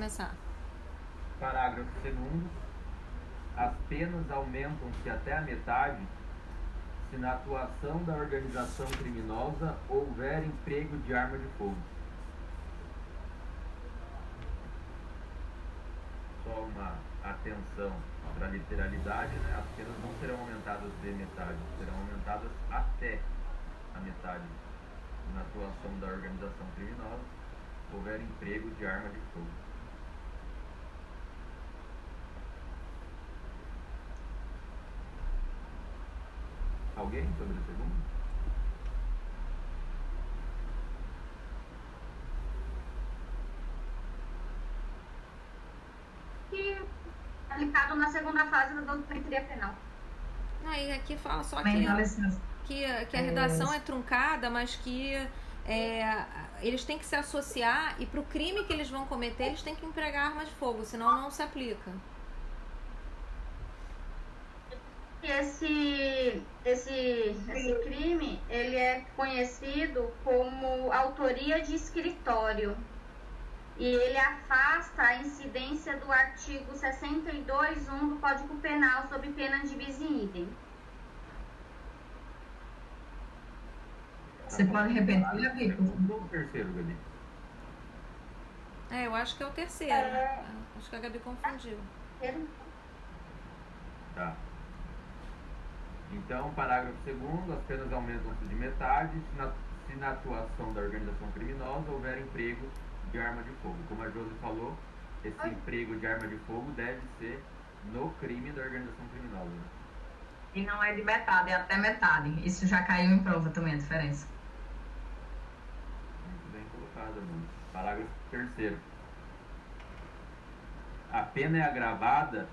começar. Parágrafo 2 As penas aumentam-se até a metade se na atuação da organização criminosa houver emprego de arma de fogo. Só uma atenção para a literalidade, né? as penas não serão aumentadas de metade, serão aumentadas até a metade na atuação da organização criminosa houver emprego de arma de fogo. Alguém sobre o segundo? Que aplicado na segunda fase da doutrina penal. Aí aqui fala só que, que, que a redação é truncada, mas que é, eles têm que se associar e para o crime que eles vão cometer, eles têm que empregar arma de fogo, senão não se aplica. Esse, esse, esse crime ele é conhecido como autoria de escritório e ele afasta a incidência do artigo 62.1 do Código Penal sob pena de bis in idem. Você pode repetir, favor? Segundo ou terceiro, Gabi? É, eu acho que é o terceiro. É. Acho que a Gabi confundiu. Tá. Então, parágrafo 2 as penas aumentam-se de metade se na, se na atuação da organização criminosa houver emprego de arma de fogo. Como a Josi falou, esse emprego de arma de fogo deve ser no crime da organização criminosa. E não é de metade, é até metade. Isso já caiu em prova também, a diferença. Muito bem colocado, mano. Parágrafo 3 A pena é agravada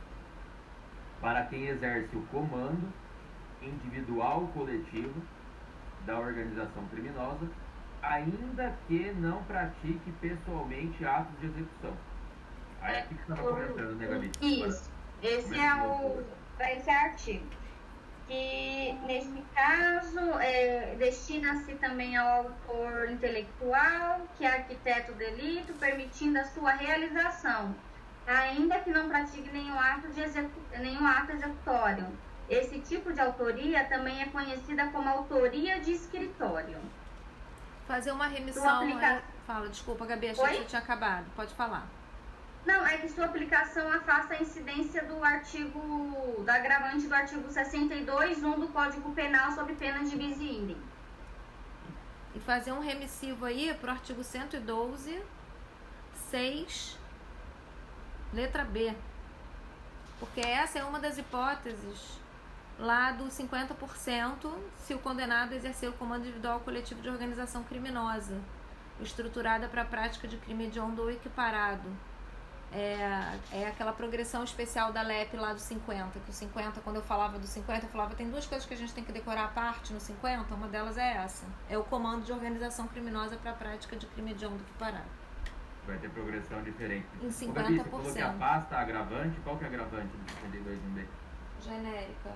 para quem exerce o comando individual ou coletivo da organização criminosa, ainda que não pratique pessoalmente atos de execução. Aí aqui que você estava comentando, né, Gabi? Isso. Esse é o esse artigo. Que neste caso é, destina-se também ao autor intelectual, que é arquiteto do delito, permitindo a sua realização, ainda que não pratique nenhum ato, de execu nenhum ato executório. Esse tipo de autoria também é conhecida como autoria de escritório. Fazer uma remissão. Aplica- é- Fala, desculpa, Gabi, achei que Oi? você tinha acabado. Pode falar. Não, é que sua aplicação afasta a incidência do artigo, da agravante do artigo 62.1 do Código Penal sob pena de bis idem. E fazer um remissivo aí pro artigo 112, 6, letra B. Porque essa é uma das hipóteses lá do 50% se o condenado exercer o comando individual coletivo de organização criminosa, estruturada para a prática de crime hediondo ou equiparado. É, é aquela progressão especial da LEP lá do 50, que o 50, quando eu falava do 50, eu falava tem duas coisas que a gente tem que decorar à parte no 50, uma delas é essa. É o comando de organização criminosa para a prática de crime hediondo equiparado. Vai ter progressão diferente. Em Ô, Gabi, você falou que 50%. a agravante. Qual que é a agravante do 62 b Genérica.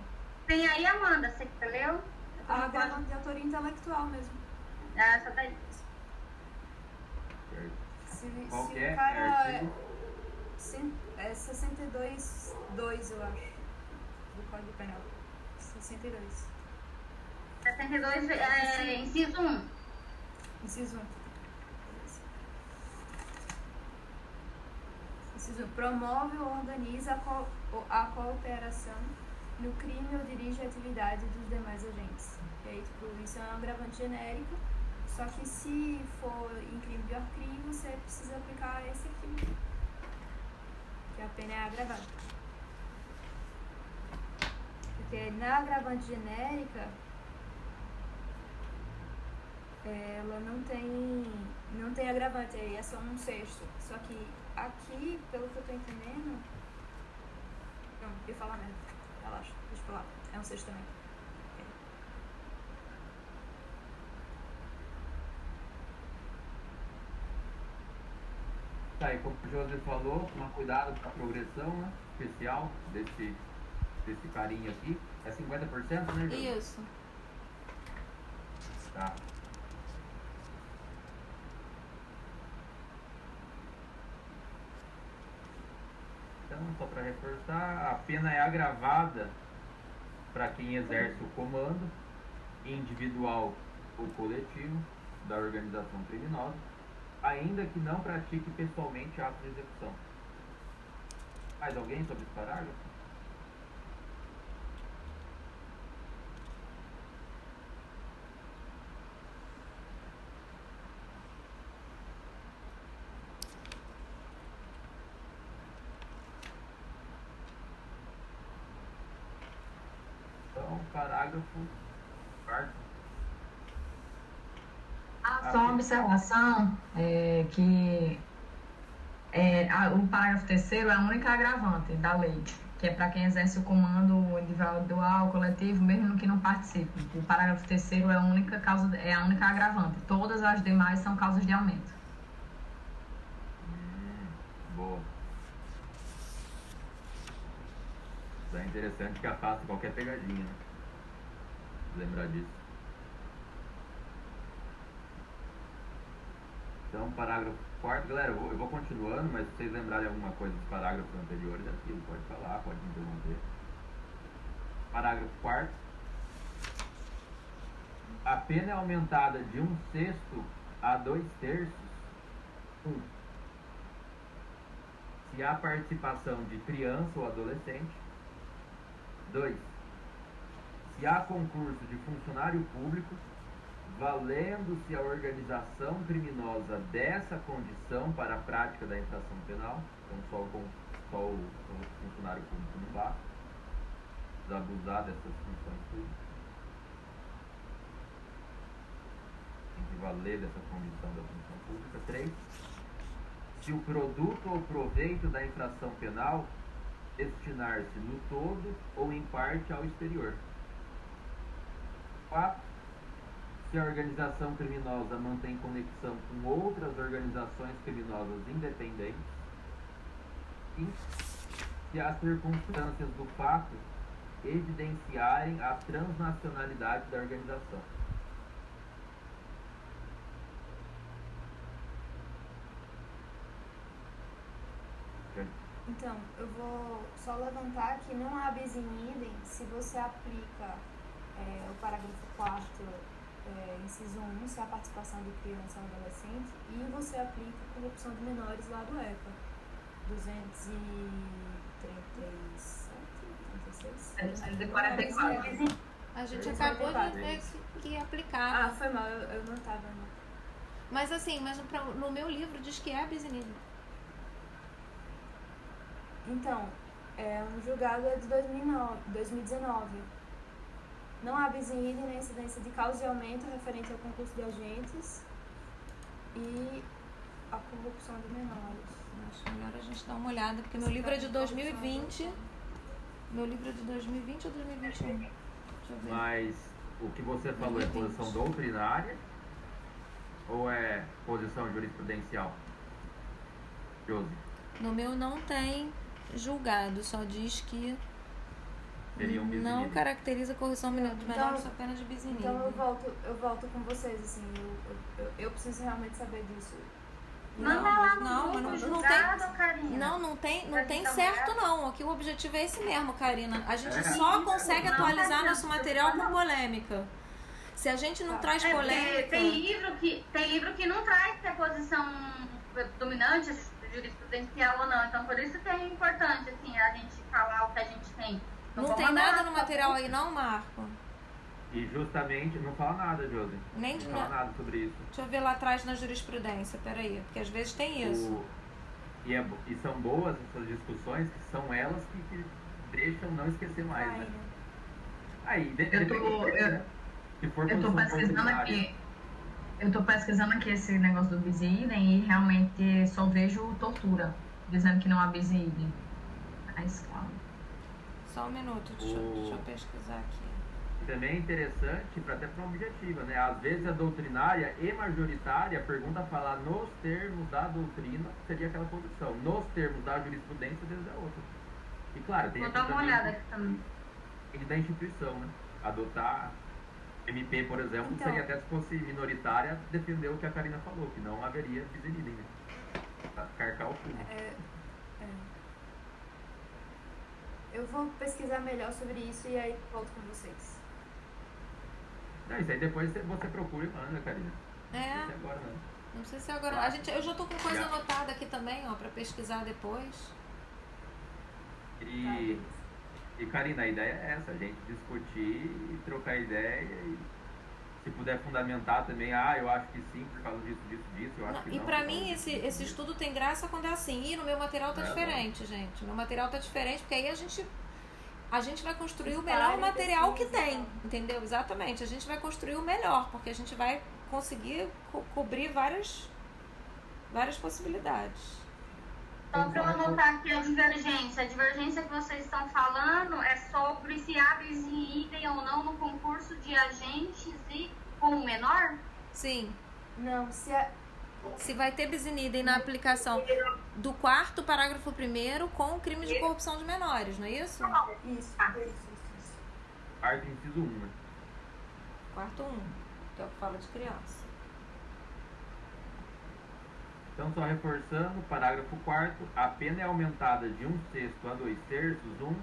Tem aí, Amanda, você que leu? A agravante de autoria intelectual mesmo. Essa daí. Certo. Se, Qual se que é? o cara É é, artigo? cem- é 62, 2, eu acho, do Código Penal. 62. 62, é, inciso 1. Inciso 1. Inciso 1. Promove ou organiza a, co a cooperação no crime ou dirige a atividade dos demais agentes. E aí, tipo, isso é um agravante genérico, só que se for em crime de crime, você precisa aplicar esse aqui, que a pena é agravada. Porque na agravante genérica, ela não tem não tem agravante aí, é só um sexto. Só que aqui, pelo que eu tô entendendo. Não, eu ia falar. Relaxa, deixa eu falar. É um sexto também. Tá, e como o José falou, tomar cuidado com a progressão né, especial desse, desse carinha aqui. É 50%, né, José? Isso. Tá. Só para reforçar, a pena é agravada para quem exerce o comando individual ou coletivo da organização criminosa, ainda que não pratique pessoalmente ato de execução. Mais alguém sobre esse parágrafo? Então, parágrafo quarto. Ah, só uma observação é, que é, a- o parágrafo terceiro é a única agravante da lei, que é para quem exerce o comando individual, coletivo, mesmo que não participe. O parágrafo terceiro é a única causa, é a única agravante. Todas as demais são causas de aumento. Hum, boa. Isso é interessante que afasta qualquer pegadinha, né? Lembrar disso. Então, parágrafo quarto, galera, eu vou, eu vou continuando, mas se vocês lembrarem alguma coisa dos parágrafos anteriores, aqui pode falar, pode me interromper. Parágrafo quarto. A pena é aumentada de um sexto a dois terços. Um, se há participação de criança ou adolescente. 2. Se há concurso de funcionário público, valendo-se a organização criminosa dessa condição para a prática da infração penal, então só o, só o, o funcionário público não basta, precisa abusar dessas funções públicas. Tem que valer dessa condição da função pública. 3 se o produto ou proveito da infração penal destinar-se no todo ou em parte ao exterior. 4. Se a organização criminosa mantém conexão com outras organizações criminosas independentes. 5. Se as circunstâncias do fato evidenciarem a transnacionalidade da organização. Então, eu vou só levantar que não há bis in idem se você aplica é, o parágrafo 4 é, inciso 1, se há participação de criança ou adolescente, e você aplica a corrupção de menores lá do ECA. 237, 36? 244. A gente acabou de ver que, que aplicava. Ah, foi mal, eu, eu não tava. Não. Mas assim, mas pra- no meu livro diz que é bis in idem. Então, é um julgado é de 2009, 2019. Não há idem na incidência de causa e aumento referente ao concurso de agentes e a corrupção de menores. Acho melhor a gente dar uma olhada, porque meu livro é de 2020. Meu livro é de 2020 ou 2021? Deixa eu ver. Mas o que você falou é posição doutrinária ou é posição jurisprudencial? Josi, No meu não tem julgado, só diz que seria um não caracteriza corrupção dos Então- menores apenas de bis in Então eu volto, eu volto com vocês, assim, eu, eu, eu preciso realmente saber disso. Manda Não, lá no não, grupo não- não julgado, Karina. Não, não tem, não tem certo não. Aqui o objetivo é esse mesmo, Karina. A gente É. só consegue Não, atualizar Karina, nosso material com não. polêmica. Se a gente não Tá. traz É, polêmica, tem livro que tem livro que não traz se é posição dominante jurisprudencial ou não. Então por isso que é importante assim a gente falar o que a gente tem. Não vou tem nada no material aí não, Marco? E justamente, não fala nada, Josi. Nem de Não fala nada. nada sobre isso. Deixa eu ver lá atrás na jurisprudência, peraí. Porque às vezes tem isso. O- e, é e são boas essas discussões, que são elas que, que deixam não esquecer mais, Ai, né? Aí, de, Eu tô- eu- né? Se for Eu tô pesquisando aqui. Eu tô pesquisando aqui esse negócio do bis in idem e realmente só vejo tortura, dizendo que não há bis in idem. Só um minuto, deixa, eu- O- deixa eu pesquisar aqui. Também é interessante, pra, até para uma objetiva, né? Às vezes a doutrinária e majoritária, pergunta falar nos termos da doutrina seria aquela posição. Nos termos da jurisprudência, às vezes é outra. E claro, tem Vou dar uma olhada aqui também. e da instituição, né? Adotar MP, por exemplo, Então. seria até se fosse minoritária, defender o que a Karina falou, que não haveria dividida, né? Carcar o fundo. É, é. Eu vou pesquisar melhor sobre isso e aí volto com vocês. Não, isso aí depois você, procura e manda, Karina. É. Não sei agora não. Não sei se é agora. A gente, eu já tô com coisa anotada aqui também, ó, pra pesquisar depois. E, e Karina, a ideia é essa, a gente discutir e trocar ideia e se puder fundamentar também, ah, eu acho que sim, por causa disso, disso, disso, eu acho Não, que e não. pra por causa mim disso, esse, disso, esse estudo tem graça quando é assim, e no meu material tá É, diferente, gente. Meu material tá diferente, porque aí a gente a gente vai construir o melhor e material que tem, entendeu? Exatamente. A gente vai construir o melhor, porque a gente vai conseguir co- cobrir várias várias possibilidades. Só para eu anotar aqui a divergência. A divergência que vocês estão falando é sobre se há em idem ou não no concurso de agentes e com o menor? Sim. Não, se a, Se vai ter bis in idem na aplicação do quarto parágrafo primeiro com crime de corrupção de menores, não é isso? Isso, isso, isso, isso. Parte inciso 1, né? Quarto um, que é o que fala de criança. Então, só reforçando, parágrafo 4 a pena é aumentada de um sexto a dois terços, um,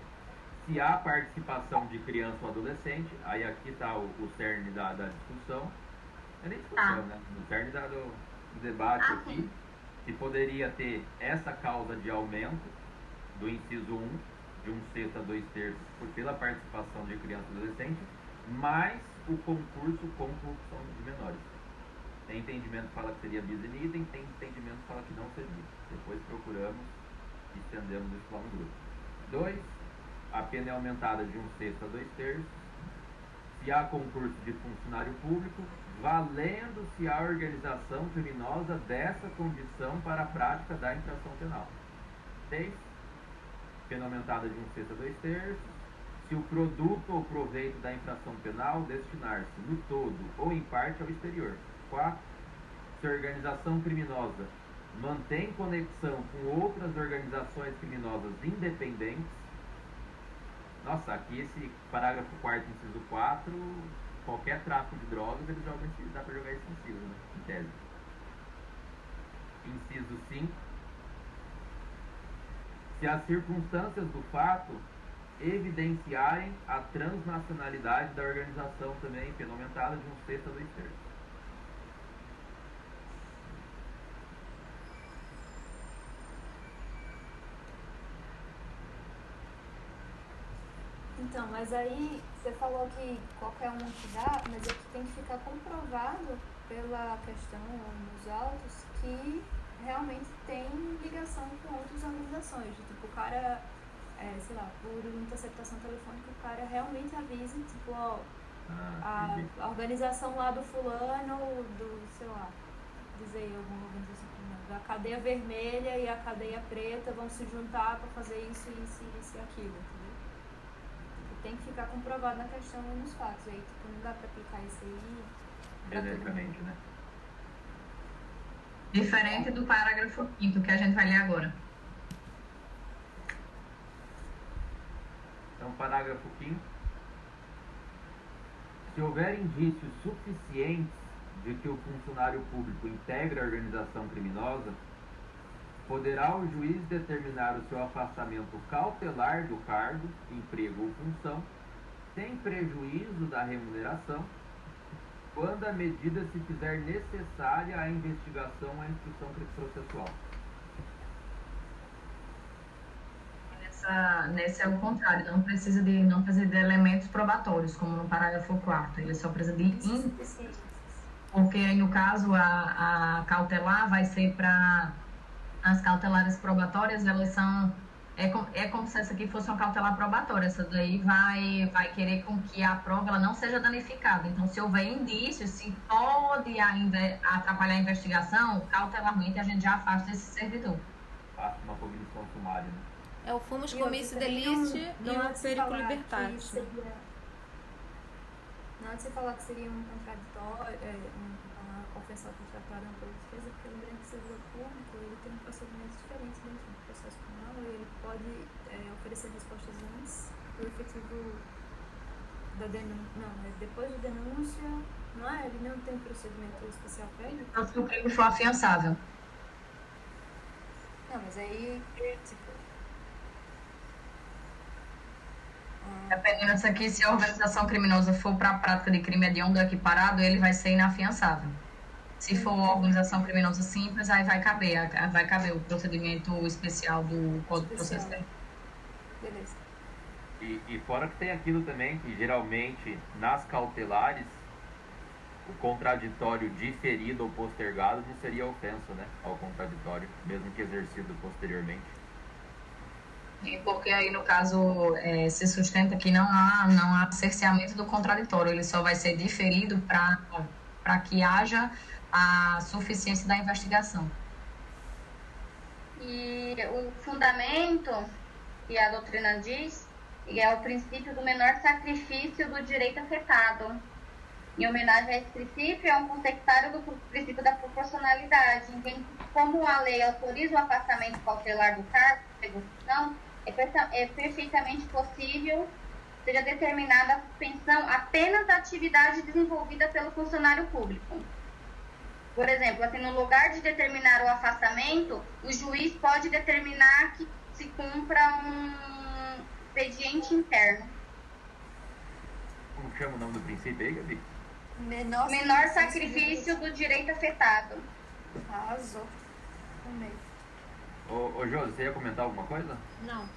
se há participação de criança ou adolescente, aí aqui está o, o cerne da, da discussão, é nem discussão, Tá. né? O cerne da, do, do debate Ah, aqui, sim. se poderia ter essa causa de aumento do inciso 1, de um sexto a dois terços, por, pela participação de criança e adolescente, mais o concurso com corrupção de menores. Tem entendimento que fala que seria bis in tem entendimento que fala que não seria. Depois procuramos e estendemos isso lá no grupo. 2. A pena é aumentada de um sexto a dois terços. Se há concurso de funcionário público, valendo-se a organização criminosa dessa condição para a prática da infração penal. 6. Pena aumentada de um sexto a dois terços. Se o produto ou proveito da infração penal destinar-se no todo ou em parte ao exterior. 4. Se a organização criminosa mantém conexão com outras organizações criminosas independentes. Nossa, aqui esse parágrafo 4 inciso 4, qualquer tráfico de drogas, eles jogam esse, dá pra jogar esse inciso, né? Em tese. Inciso 5. Se as circunstâncias do fato evidenciarem a transnacionalidade da organização também, aumentada de um sexto a dois terços. Então, mas aí você falou que qualquer um que dá, mas aqui tem que ficar comprovado pela questão nos autos que realmente tem ligação com outras organizações. Tipo, o cara, é, sei lá, por interceptação telefônica, o cara realmente avisa, tipo, ó, Ah, a, a organização lá do fulano, do, sei lá, dizer alguma organização a cadeia vermelha e a cadeia preta vão se juntar para fazer isso, isso, isso e aquilo, tem que ficar comprovado na questão e nos fatos. Aí, tipo, não dá para aplicar isso aí pra. Genericamente, né? Diferente do parágrafo 5 que a gente vai ler agora. Então, parágrafo 5 Se houver indícios suficientes de que o funcionário público integra a organização criminosa, poderá o juiz determinar o seu afastamento cautelar do cargo, emprego ou função, sem prejuízo da remuneração, quando a medida se fizer necessária à investigação ou à instrução processual. Nessa, nesse é o contrário, não precisa de, não precisa de elementos probatórios, como no parágrafo 4 Ele só precisa de in- Suficiente. porque aí no caso a, a cautelar vai ser para as cautelares probatórias, elas são é, com- é como se essa aqui fosse uma cautelar probatória, essa daí vai, vai querer com que a prova ela não seja danificada. Então, se houver indícios, se pode ainda atrapalhar a investigação, cautelarmente a gente já afasta esse servidor. Faça uma cognição sumária. Né? É o fumus E também deliste e o libertatis. né? seria- Não de você falar que seria um contraditório, é, um- uma confessão contraditória na pela defesa, porque lembrando que o servidor público ele tem um procedimento diferente dentro do processo penal e ele pode é, oferecer respostas antes do efetivo da denúncia. Não, é depois da denúncia, não é? Ele não tem um procedimento especial para ele? Então, se o crime for afiançável. Não, mas aí, tipo. Dependendo disso aqui, se a organização criminosa for para a prática de crime hediondo equiparado, ele vai ser inafiançável. Se for uma organização criminosa simples, aí vai caber, vai caber o procedimento especial do Código de Processo. Penal. Beleza. E, e fora que tem aquilo também que geralmente nas cautelares o contraditório diferido ou postergado não seria ofensa, né? Ao contraditório, mesmo que exercido posteriormente. E Porque aí, no caso, é, se sustenta que não há, não há cerceamento do contraditório, ele só vai ser diferido para que haja a suficiência da investigação. E o fundamento que a doutrina diz é o princípio do menor sacrifício do direito afetado. Em homenagem a esse princípio, é um contextário do princípio da proporcionalidade, que, como a lei autoriza o afastamento cautelar do cargo de é, é perfeitamente possível seja determinada a suspensão apenas da atividade desenvolvida pelo funcionário público. Por exemplo, assim, no lugar de determinar o afastamento, o juiz pode determinar que se cumpra um expediente interno. Como que chama o nome do princípio aí, Gabi? Menor, Menor sacrifício do direito afetado. Arrasou. Amei. Ô, ô Jô, você ia comentar alguma coisa? Não.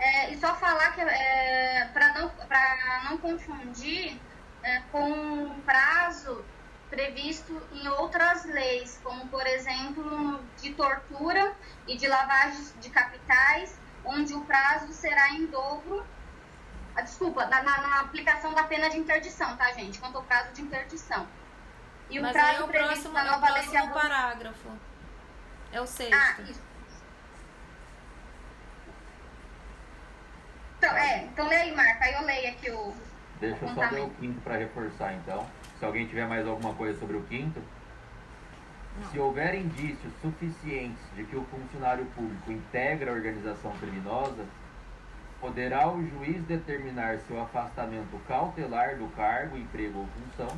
É, e só falar que é, para não, pra não confundir é, com o prazo previsto em outras leis, como por exemplo de tortura e de lavagem de capitais, onde o prazo será em dobro. Ah, desculpa, na, na- na aplicação da pena de interdição, tá, gente? Quanto ao prazo de interdição. E o Mas aí prazo é o previsto próximo, na é o nova lei de próximo abuso parágrafo. É o sexto. Ah, isso. Então, é, então lê aí, Marca, aí eu leio aqui o. Deixa eu só ler o quinto para reforçar, então. Se alguém tiver mais alguma coisa sobre o quinto. Se houver indícios suficientes de que o funcionário público integra a organização criminosa, poderá o juiz determinar seu afastamento cautelar do cargo, emprego ou função,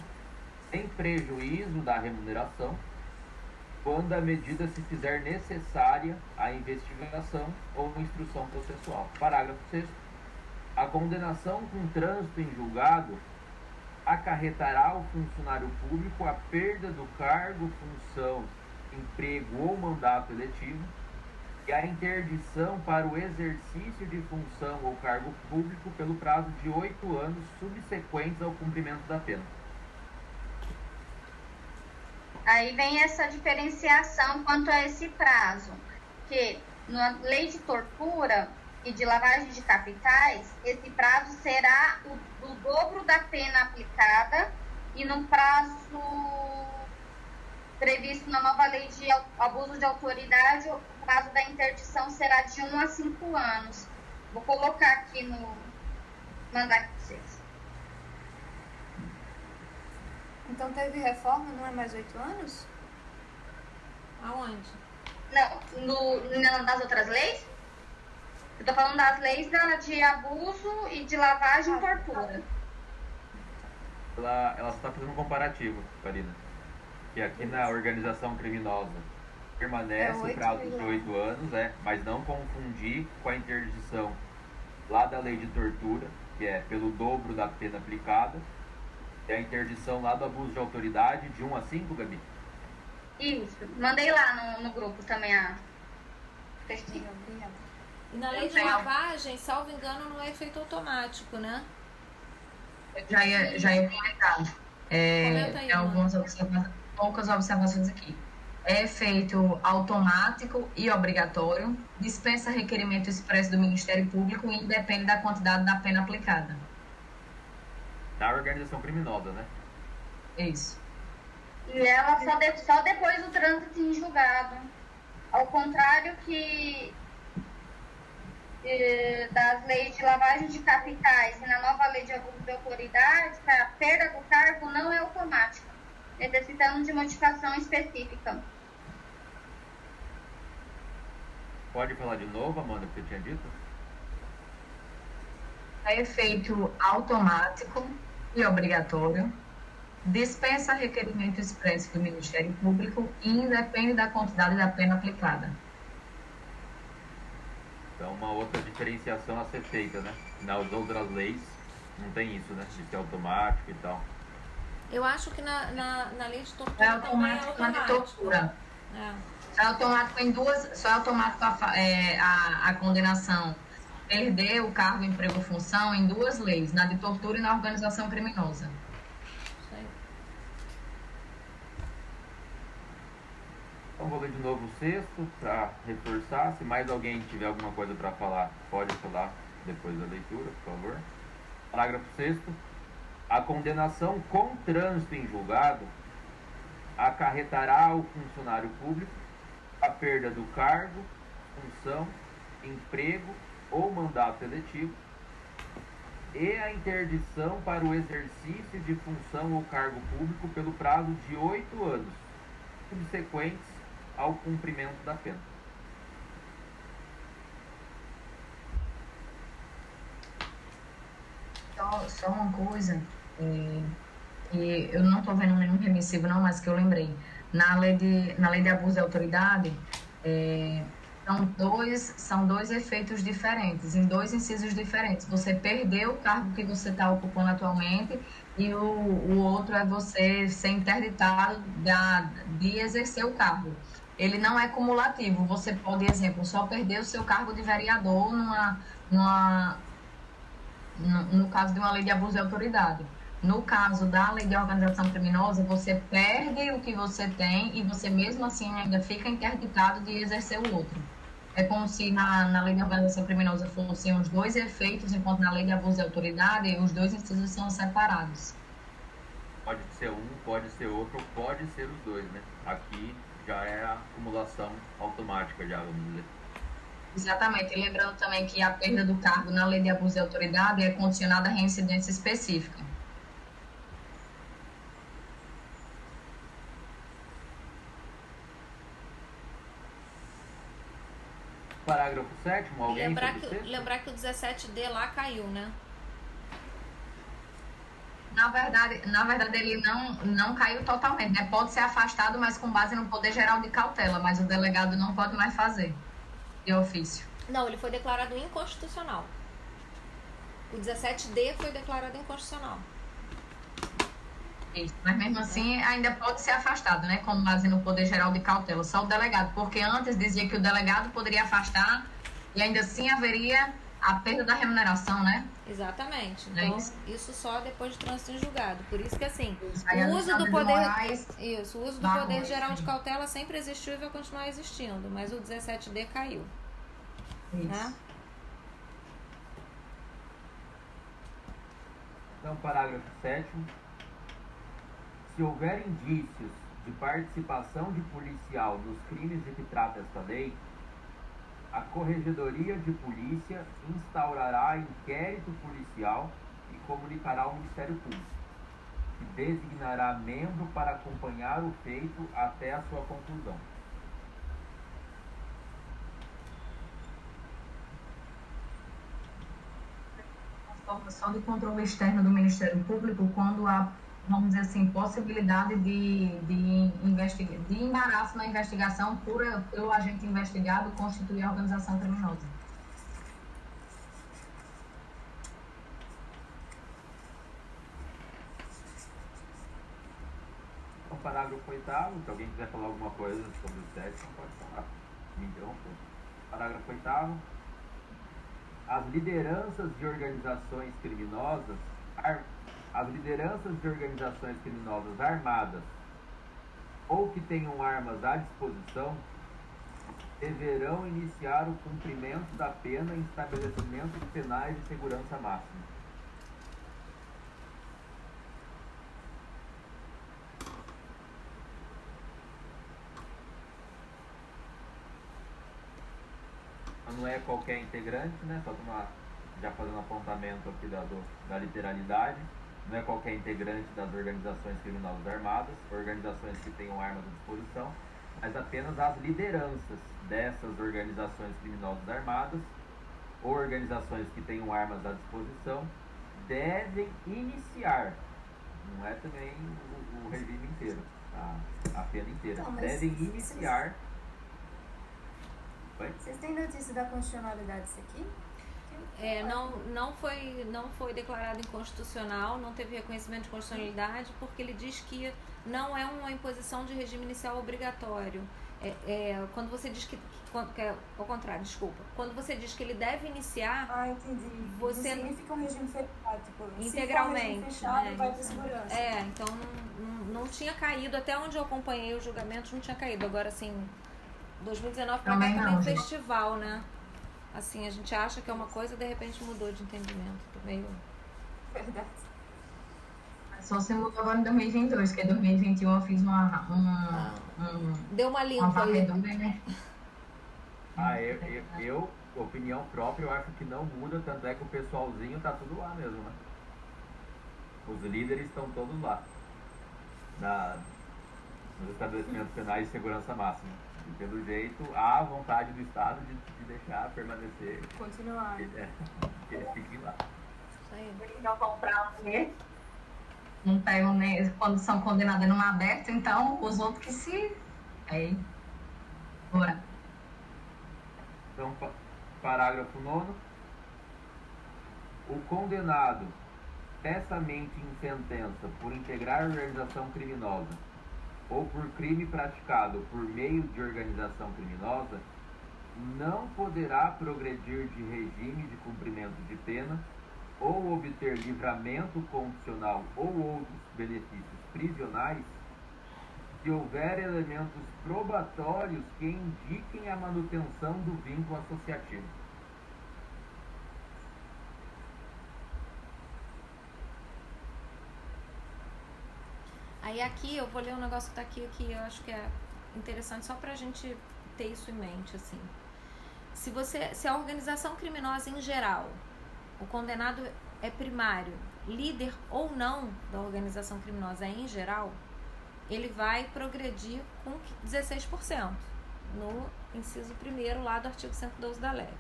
sem prejuízo da remuneração, quando a medida se fizer necessária à investigação ou instrução processual. Parágrafo 6 a condenação com trânsito em julgado acarretará ao funcionário público a perda do cargo, função, emprego ou mandato eletivo e a interdição para o exercício de função ou cargo público pelo prazo de oito anos subsequentes ao cumprimento da pena. Aí vem essa diferenciação quanto a esse prazo, que na lei de tortura e de lavagem de capitais, esse prazo será o, o dobro da pena aplicada e no prazo previsto na nova lei de abuso de autoridade, o prazo da interdição será de 1 a 5 anos. Vou colocar aqui no. mandar aqui pra vocês. Então teve reforma, não é mais oito anos? Aonde? Não, no, na- nas outras leis? Eu tô falando das leis da- de abuso e de lavagem e tortura. Ela, ela só está fazendo um comparativo, Karina. Que aqui na organização criminosa permanece É o oito prazo de oito anos, é, mas não confundir com a interdição lá da lei de tortura, que é pelo dobro da pena aplicada, e a interdição lá do abuso de autoridade de 1 a 5, Gabi. Isso. Mandei lá no, no grupo também a. Obrigada. E na lei de lavagem, salvo engano, não é efeito automático, né? Eu já ia, já ia comentar. É, Comenta aí, tem algumas observa poucas observações aqui. É feito automático e obrigatório, dispensa requerimento expresso do Ministério Público e independe da quantidade da pena aplicada. Na organização criminosa, né? Isso. E ela só, de- só depois do trânsito em julgado. Ao contrário que eh, das leis de lavagem de capitais e na nova lei de abuso de autoridade, a perda do cargo não é automática, necessitando de modificação específica. Pode falar de novo, Amanda, o que você tinha dito? É efeito automático e obrigatório, dispensa requerimento expresso do Ministério Público e independe da quantidade da pena aplicada. Então, uma outra diferenciação a ser feita, né? Nas outras leis não tem isso, né? De ser automático e tal. Eu acho que na, na, na lei de tortura É também é automático na de automático. tortura. É. Só é automático em duas, só é automático a, é, a, a condenação perder o cargo, emprego ou função em duas leis, na de tortura e na organização criminosa. Isso aí. Então, vou ler de novo o sexto para reforçar. Se mais alguém tiver alguma coisa para falar, pode falar depois da leitura, por favor. Parágrafo sexto. A condenação com trânsito em julgado acarretará ao funcionário público a perda do cargo, função, emprego ou mandato eletivo e a interdição para o exercício de função ou cargo público pelo prazo de oito anos, subsequentes ao cumprimento da pena. Só, só uma coisa, é, que eu não estou vendo nenhum remissivo não, mas que eu lembrei. Na lei de, na lei de abuso de autoridade, é, são, dois, são dois efeitos diferentes, em dois incisos diferentes. Você perdeu o cargo que você está ocupando atualmente e o, o outro é você ser interditado da, de exercer o cargo. Ele não é cumulativo. Você pode, exemplo, só perder o seu cargo de vereador numa, numa no, no caso de uma lei de abuso de autoridade. No caso da lei de organização criminosa, você perde o que você tem e você mesmo assim ainda fica interditado de exercer o outro. É como se na, na lei de organização criminosa fossem os dois efeitos, enquanto na lei de abuso de autoridade os dois incisos são separados. Pode ser um, pode ser outro, ou pode ser os dois, né? Aqui já é a acumulação automática, já vamos dizer. Exatamente. E lembrando também que a perda do cargo na lei de abuso de autoridade é condicionada a reincidência específica. Parágrafo 7 E alguém lembrar que, lembrar que o 17D lá caiu, né? Na verdade, na verdade ele não, não caiu totalmente, né? Pode ser afastado, mas com base no poder geral de cautela, mas o delegado não pode mais fazer de ofício. Não, ele foi declarado inconstitucional. O 17D foi declarado inconstitucional. Isso. Mas mesmo assim ainda pode ser afastado, né? Com base no poder geral de cautela, só o delegado, porque antes dizia que o delegado poderia afastar e ainda assim haveria a perda da remuneração, né? Exatamente. É Então, isso. isso só depois de trânsito em julgado. Por isso que, assim, Aí o uso do de poder. Moraes- Isso, o uso do poder Moraes, geral de sim. cautela sempre existiu e vai continuar existindo. Mas o 17D caiu. Isso. Né? Então, parágrafo 7 Se houver indícios de participação de policial nos crimes de que trata esta lei, a Corregedoria de Polícia instaurará inquérito policial e comunicará ao Ministério Público, que designará membro para acompanhar o feito até a sua conclusão. formação de controle externo do Ministério Público quando há, vamos dizer assim, possibilidade de, de, de embaraço na investigação por, pelo agente investigado constituir a organização criminosa. Então, parágrafo 8 se alguém quiser falar alguma coisa sobre o 7, pode falar. Me. Parágrafo 8 As lideranças de organizações criminosas, as lideranças de organizações criminosas armadas ou que tenham armas à disposição deverão iniciar o cumprimento da pena em estabelecimentos penais de segurança máxima. não é qualquer integrante, né? Só tomar, já fazendo apontamento aqui da, do, da literalidade, não é qualquer integrante das organizações criminosas armadas, organizações que tenham armas à disposição, mas apenas as lideranças dessas organizações criminosas armadas ou organizações que tenham armas à disposição devem iniciar, não é também o, o regime inteiro, a, a pena inteira, Então, devem iniciar? Vocês têm notícia da constitucionalidade disso aqui? É, não, não, foi, não foi declarado inconstitucional, não teve reconhecimento de constitucionalidade, porque ele diz que não é uma imposição de regime inicial obrigatório. É, é, quando você diz que, que, que é ao contrário, desculpa, quando você diz que ele deve iniciar Ah, entendi. Você- Não significa um regime fechado, tipo, se for integralmente, regime fechado, né? vai ter segurança. É, então não, não, não tinha caído, até onde eu acompanhei os julgamentos, não tinha caído. Agora, assim, 2019 pra cá Também não, um festival, né? Assim, a gente acha que é uma coisa, de repente mudou de entendimento. Meio. Verdade. Só se mudou agora em 2022, porque em 2021 eu fiz uma, uma, um- Deu uma uma limpa aí. varredura, né? Ah, eu, eu, eu, opinião própria, eu acho que não muda, tanto é que o pessoalzinho tá tudo lá mesmo, né? Os líderes estão todos lá. Na, nos estabelecimentos penais de segurança máxima. E pelo jeito, há vontade do Estado de, de deixar permanecer, Continuar. é, que eles fiquem lá. Isso aí. não comprar um né? Não pegam nem quando são condenados num aberto, então os outros que se. Aí. Bora. Então, pa- parágrafo 9. O condenado, peçamente em sentença por integrar organização criminosa ou por crime praticado por meio de organização criminosa, não poderá progredir de regime de cumprimento de pena ou obter livramento condicional ou outros benefícios prisionais se houver elementos probatórios que indiquem a manutenção do vínculo associativo. Aí aqui eu vou ler um negócio que tá aqui que eu acho que é interessante só pra gente ter isso em mente, assim. Se você, se a organização criminosa em geral, o condenado é primário, líder ou não da organização criminosa em geral, ele vai progredir com 16% no inciso primeiro lá do artigo 112 da lei.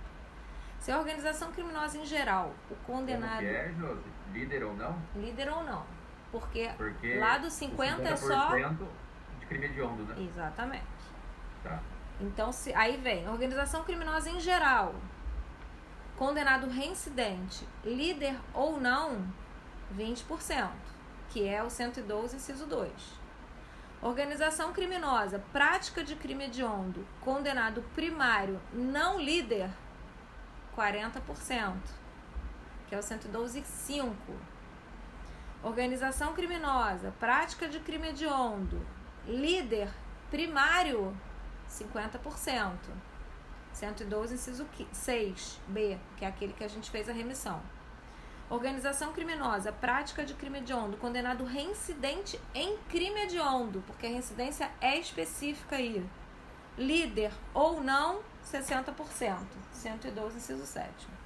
Se a organização criminosa em geral, o Como condenado que é, Josi? Líder ou não? líder ou não, porque Porque lá do o 50 é só 50% de crime hediondo, né? Exatamente. Tá. Então, se, aí vem organização criminosa em geral, condenado reincidente, líder ou não, 20%, que é o 112, inciso 2. Organização criminosa, prática de crime hediondo, condenado primário, não líder, 40%, que é o 112, 5. Organização criminosa, prática de crime hediondo, líder primário, 50%. 112, inciso 6b, que é aquele que a gente fez a remissão. Organização criminosa, prática de crime hediondo, condenado reincidente em crime hediondo, porque a reincidência é específica aí. Líder ou não, 60%. 112, inciso 7.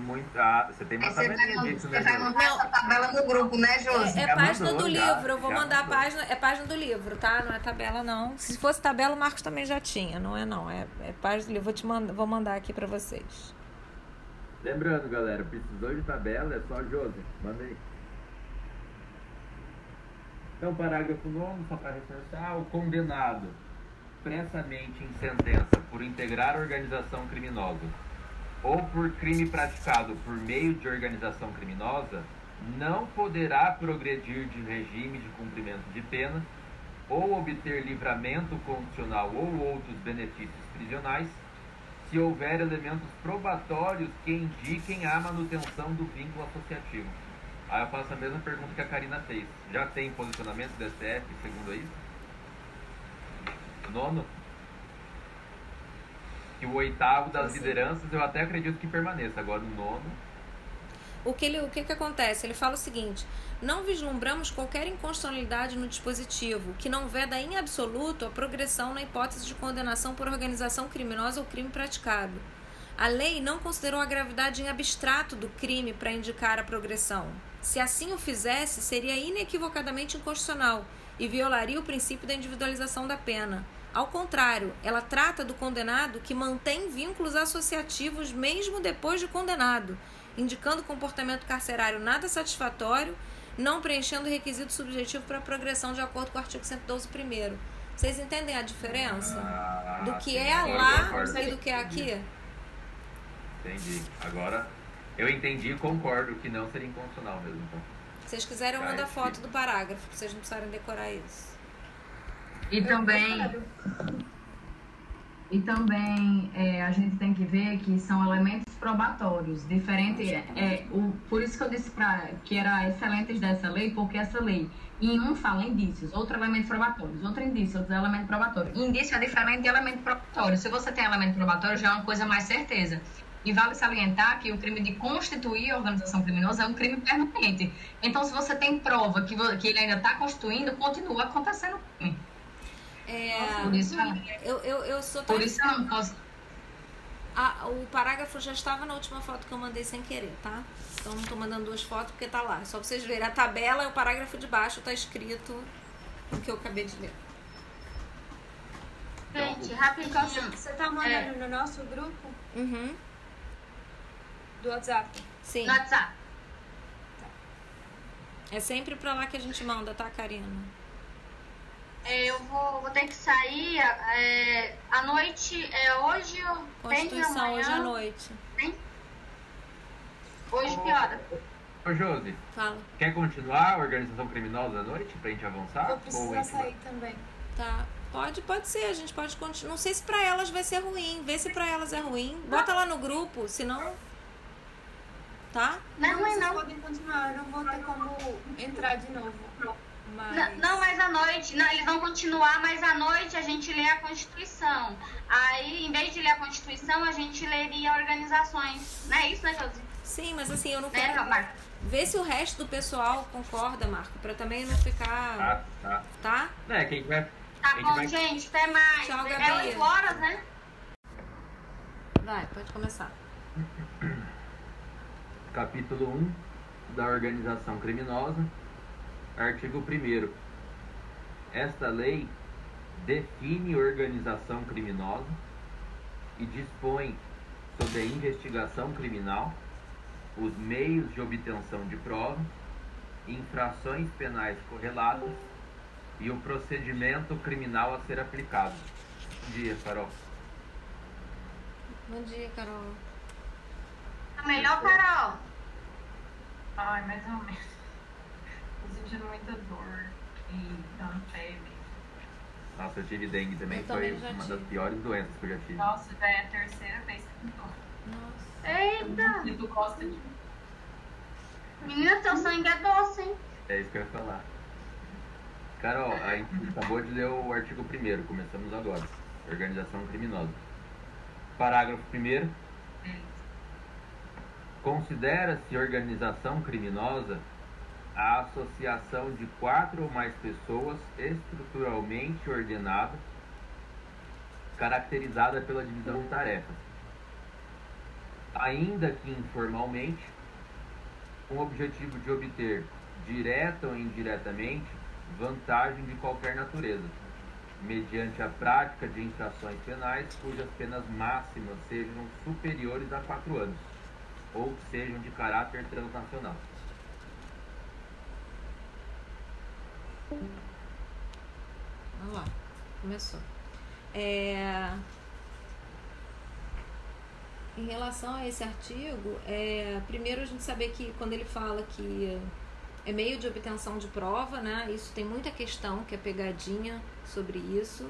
Muito, ah, você tem uma Aí você vai, tabelinha disso, né, você vai mandar essa tabela no grupo, né, Josi? É, é página mandou, do já, livro, eu vou mandar a mandou. página. É página do livro, tá? Não é tabela, não. Se fosse tabela, o Marcos também já tinha, não é não. É, é página do livro. Vou te mandar, vou mandar aqui pra vocês. Lembrando, galera, precisou de tabela, é só Josi. Manda aí. Então, parágrafo 9, só para reforçar, o condenado, expressamente em sentença por integrar organização criminosa ou por crime praticado por meio de organização criminosa, não poderá progredir de regime de cumprimento de pena ou obter livramento condicional ou outros benefícios prisionais se houver elementos probatórios que indiquem a manutenção do vínculo associativo. Aí eu faço a mesma pergunta que a Karina fez. Já tem posicionamento do STF segundo isso? Nono? Que o oitavo das lideranças eu até acredito que permaneça. Agora o nono. O que, ele, o que, que acontece? Ele fala o seguinte: não vislumbramos qualquer inconstitucionalidade no dispositivo que não veda em absoluto a progressão na hipótese de condenação por organização criminosa ou crime praticado. A lei não considerou a gravidade em abstrato do crime para indicar a progressão. Se assim o fizesse, seria inequivocadamente inconstitucional e violaria o princípio da individualização da pena. Ao contrário, ela trata do condenado que mantém vínculos associativos mesmo depois de condenado indicando comportamento carcerário nada satisfatório, não preenchendo o requisito subjetivo para progressão de acordo com o artigo 112 primeiro. Vocês entendem a diferença Ah, do que é lá e do que é aqui? Entendi. Agora, eu entendi e concordo que não seria inconstitucional mesmo. Então. Se vocês quiserem, eu mando a esse- foto do parágrafo, pra vocês não precisarem decorar isso. E também, e também é, a gente tem que ver que são elementos probatórios, diferente, é, o, por isso que eu disse pra, que era excelentes dessa lei, porque essa lei, em um fala indícios, outro elemento probatórios, outro indício, outro elemento probatório. Indício é diferente de elemento probatório. Se você tem elemento probatório, já é uma coisa mais certeza. E vale salientar que o crime de constituir organização criminosa é um crime permanente. Então, se você tem prova que, que ele ainda está constituindo, continua acontecendo o crime. É, Por isso, eu, eu, eu sou por isso eu não posso. Ah, o parágrafo já estava na última foto que eu mandei sem querer, tá? Então não tô mandando duas fotos porque tá lá. Só pra vocês verem. A tabela é o parágrafo de baixo, tá escrito o que eu acabei de ler. Gente, rapidinho. você tá mandando no nosso grupo Uhum. do WhatsApp? Sim. No WhatsApp. É sempre pra lá que a gente manda, tá, Karina? É, Eu vou, vou ter que sair. É, à noite é hoje ou tem Constituição amanhã? hoje à noite. Hoje que hora? Ô, Josi, Fala. quer continuar a organização criminosa à noite pra gente avançar? Vou precisar sair também. Tá. Pode, pode ser, a gente pode continuar. Não sei se pra elas vai ser ruim. Vê se pra elas é ruim. Bota lá no grupo, senão. Tá? Não é ruim, vocês não. podem continuar, eu não vou ter como entrar de novo. Mas... Não, não, mas à noite, não, eles vão continuar, mas à noite a gente lê a Constituição. Aí, em vez de ler a Constituição, a gente leria organizações. Não é isso, né, Josi? Sim, mas assim, eu não Né, quero. Marco? Vê se o resto do pessoal concorda, Marco, pra também não ficar. Tá, tá. Tá? É, quem vai. Tá bom, vai- gente, até mais. Tchau, é Gabi. 8 horas, né? Vai, pode começar. Capítulo 1 da Organização Criminosa, artigo 1. Esta lei define organização criminosa e dispõe sobre a investigação criminal, os meios de obtenção de prova, infrações penais correlatas e o procedimento criminal a ser aplicado. Bom dia, Carol. Bom dia, Carol. Tá melhor, Carol? Ai, mais ou menos. Tô sentindo muita dor e dando febre. Nossa, eu tive dengue também, Eu foi também uma tive. das piores doenças que eu já tive. Nossa, já é a terceira vez que eu tô. Nossa. Eita! E tu gosta de Menina, teu sangue é doce, hein? É isso que eu ia falar. Carol, a gente acabou de ler o artigo 1 começamos agora. Organização criminosa. Parágrafo 1 Considera-se organização criminosa a associação de quatro ou mais pessoas estruturalmente ordenada, caracterizada pela divisão de tarefas, ainda que informalmente, com o objetivo de obter, direta ou indiretamente, vantagem de qualquer natureza, mediante a prática de infrações penais cujas penas máximas sejam superiores a quatro anos, ou sejam de caráter transnacional. Vamos lá. Começou. É... Em relação a esse artigo, é... primeiro a gente saber que quando ele fala que é meio de obtenção de prova, né? Isso tem muita questão que é pegadinha sobre isso.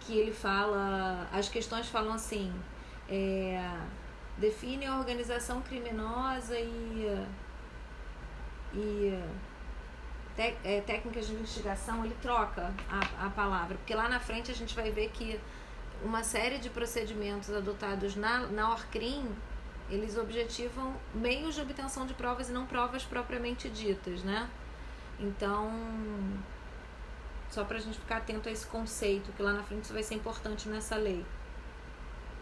Que ele fala. As questões falam assim. É... Define a organização criminosa e. E te- é, técnicas de investigação, ele troca a, a palavra, porque lá na frente a gente vai ver que uma série de procedimentos adotados na, na ORCRIM, eles objetivam meios de obtenção de provas e não provas propriamente ditas, né? Então, só para a gente ficar atento a esse conceito, que lá na frente isso vai ser importante nessa lei.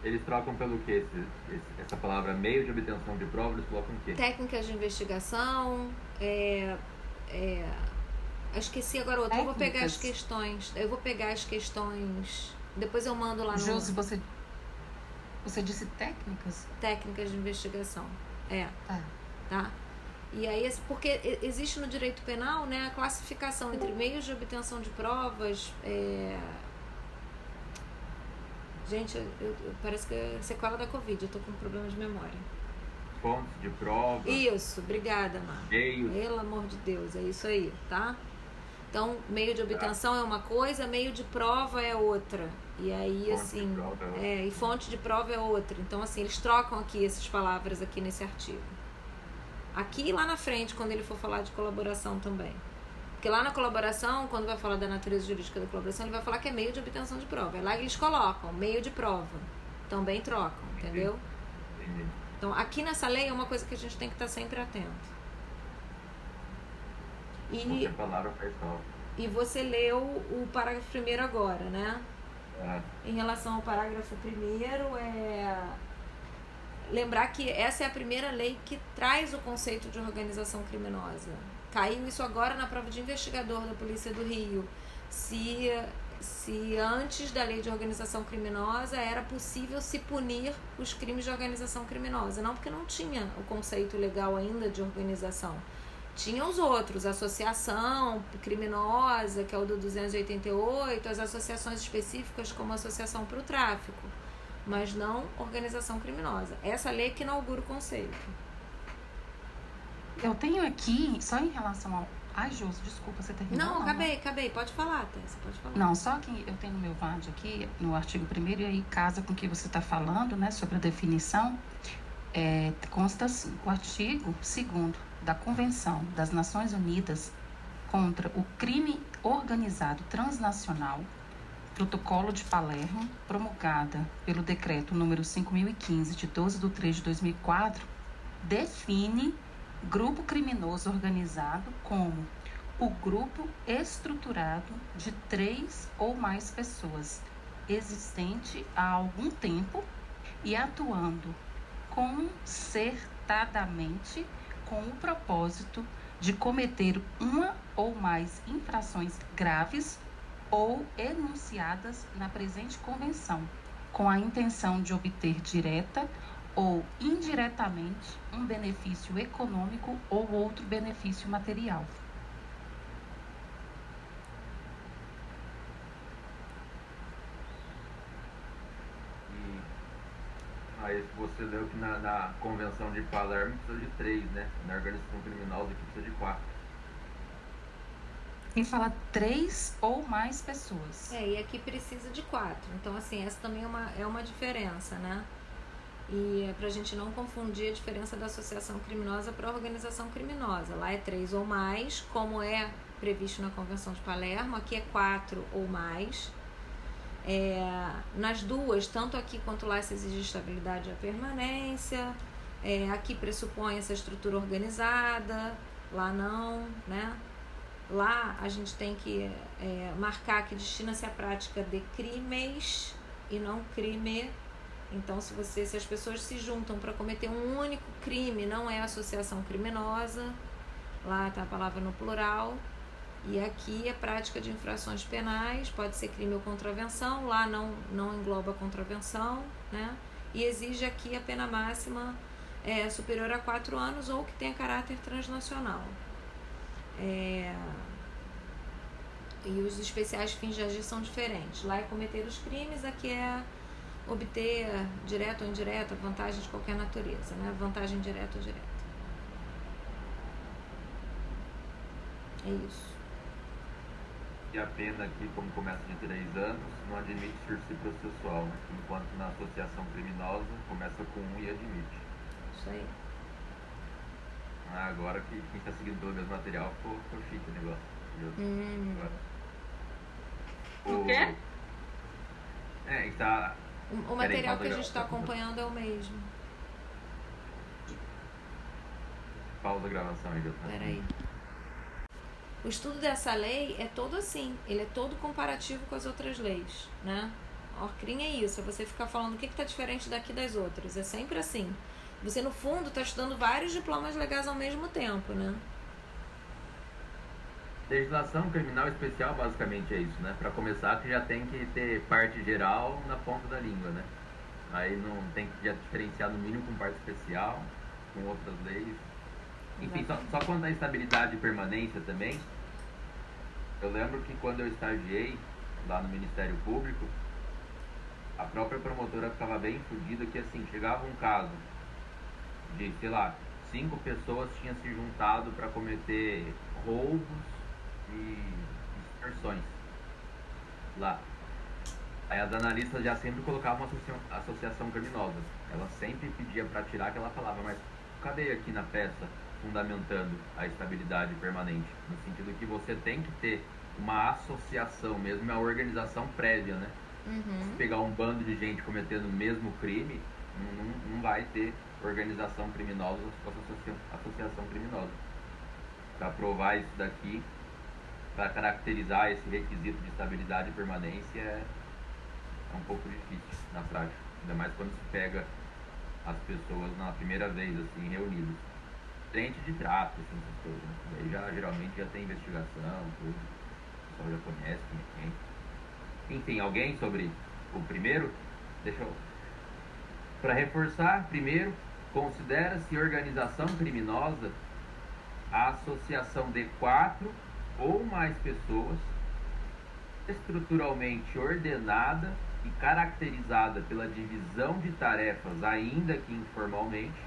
Eles trocam pelo que esse, esse- essa palavra meio de obtenção de prova, eles colocam o quê? Técnicas de investigação, é, é, eu esqueci agora outra. Eu vou pegar as questões. Eu vou pegar as questões. Depois eu mando lá no Josi, você, você disse técnicas? técnicas de investigação. É. Tá. tá? E aí, porque existe no direito penal né, a classificação entre meios de obtenção de provas. é, Gente, eu, eu- parece que é sequela da Covid, eu tô com problema de memória. Fontes de prova, Isso, obrigada, Mar. meios. Pelo amor de Deus, é isso aí, tá? Então, meio de obtenção é uma coisa, meio de prova é outra. E aí, Fonte de assim, prova é outra. e fonte de prova é outra. Então, assim, eles trocam aqui essas palavras aqui nesse artigo. Aqui e lá na frente, quando ele for falar de colaboração também. Porque lá na colaboração, quando vai falar da natureza jurídica da colaboração, ele vai falar que é meio de obtenção de prova. É lá que eles colocam, meio de prova. Também trocam, entendeu? Então, aqui nessa lei é uma coisa que a gente tem que estar sempre atento. E, palavra faz e você leu o parágrafo primeiro agora, né? É, Em relação ao parágrafo primeiro, é lembrar que essa é a primeira lei que traz o conceito de organização criminosa. Caiu isso agora na prova de investigador da Polícia do Rio. Se, se antes da lei de organização criminosa era possível se punir os crimes de organização criminosa. Não porque não tinha o conceito legal ainda de organização. Tinha os outros, associação criminosa, que é o do 288, as associações específicas como associação para o tráfico, mas não organização criminosa. Essa lei que inaugura o conceito. Eu tenho aqui, só em relação ao. Ai, Josi, desculpa, você terminou? Não, acabei, acabei. Pode falar, Tessa, pode falar. Não, só que eu tenho no meu VAD aqui, no artigo 1 e aí casa com o que você está falando, né, sobre a definição. É, consta assim, o artigo 2 da Convenção das Nações Unidas contra o crime organizado transnacional, Protocolo de Palermo, promulgada pelo decreto número 5015 de 12 de 3 de 2004, define grupo criminoso organizado como o grupo estruturado de três ou mais pessoas, existente há algum tempo e atuando concertadamente com o propósito de cometer uma ou mais infrações graves ou enunciadas na presente convenção, com a intenção de obter direta ou indiretamente um benefício econômico ou outro benefício material. E aí você leu que na, na convenção de Palermo precisa de três, né? Na organização criminosa aqui precisa de quatro. E fala três ou mais pessoas. É, e aqui precisa de quatro. Então, assim, essa também é uma, é uma diferença, né? E é pra gente não confundir a diferença da associação criminosa para organização criminosa. Lá é três ou mais, como é previsto na Convenção de Palermo. Aqui é quatro ou mais. É, nas duas, tanto aqui quanto lá, se exige estabilidade e a permanência. É, aqui pressupõe essa estrutura organizada, lá não, né? Lá a gente tem que é, marcar que destina-se à prática de crimes e não crime. Então, se você, se as pessoas se juntam para cometer um único crime, não é associação criminosa. Lá está a palavra no plural. E aqui é prática de infrações penais, pode ser crime ou contravenção. Lá não não engloba contravenção, né? E exige aqui a pena máxima é, superior a quatro anos ou que tenha caráter transnacional. É, E os especiais fins de agir são diferentes. Lá é cometer os crimes, aqui é obter, direta ou indireta, vantagem de qualquer natureza, né? Vantagem direta ou direta. É isso. E a pena aqui, como começa de três anos, não admite sursi processual, né? enquanto na associação criminosa começa com um e admite. Isso aí. Ah, agora que quem está seguindo pelo mesmo material ficou, ficou chique o negócio. Hum. Agora. O quê? É, está. O, o material pausa que a gente está gravação. acompanhando é o mesmo. Pausa a gravação aí, Jota. Peraí. O estudo dessa lei é todo assim, ele é todo comparativo com as outras leis, né? Orcrim é isso, é você ficar falando o que está diferente daqui das outras, é sempre assim. Você, no fundo, está estudando vários diplomas legais ao mesmo tempo, né? Legislação criminal especial basicamente é isso, né? Para começar, que já tem que ter parte geral na ponta da língua, né? Aí não tem que já diferenciar no mínimo com parte especial, com outras leis. Enfim, só, só quanto à estabilidade e permanência também, eu lembro que quando eu estagiei lá no Ministério Público, a própria promotora ficava bem fodida que assim, chegava um caso de, sei lá, cinco pessoas tinham se juntado para cometer roubos e extorsões lá. Aí as analistas já sempre colocavam uma associação criminosa. Ela sempre pedia para tirar que ela falava, mas cadê aqui na peça fundamentando a estabilidade permanente? No sentido que você tem que ter uma associação mesmo, uma organização prévia, né? Uhum. Se pegar um bando de gente cometendo o mesmo crime, não, não, não vai ter organização criminosa ou associação criminosa. Para provar isso daqui, para caracterizar esse requisito de estabilidade e permanência, é, é um pouco difícil na prática. Ainda mais quando se pega as pessoas na primeira vez, assim, reunidas. Frente de trato, assim, essas coisas. Né? Aí já, geralmente já tem investigação, tudo. O pessoal já conhece quem é Enfim, alguém sobre o primeiro? Deixa eu. Para reforçar, primeiro, considera-se organização criminosa a associação de quatro ou mais pessoas estruturalmente ordenada e caracterizada pela divisão de tarefas, ainda que informalmente,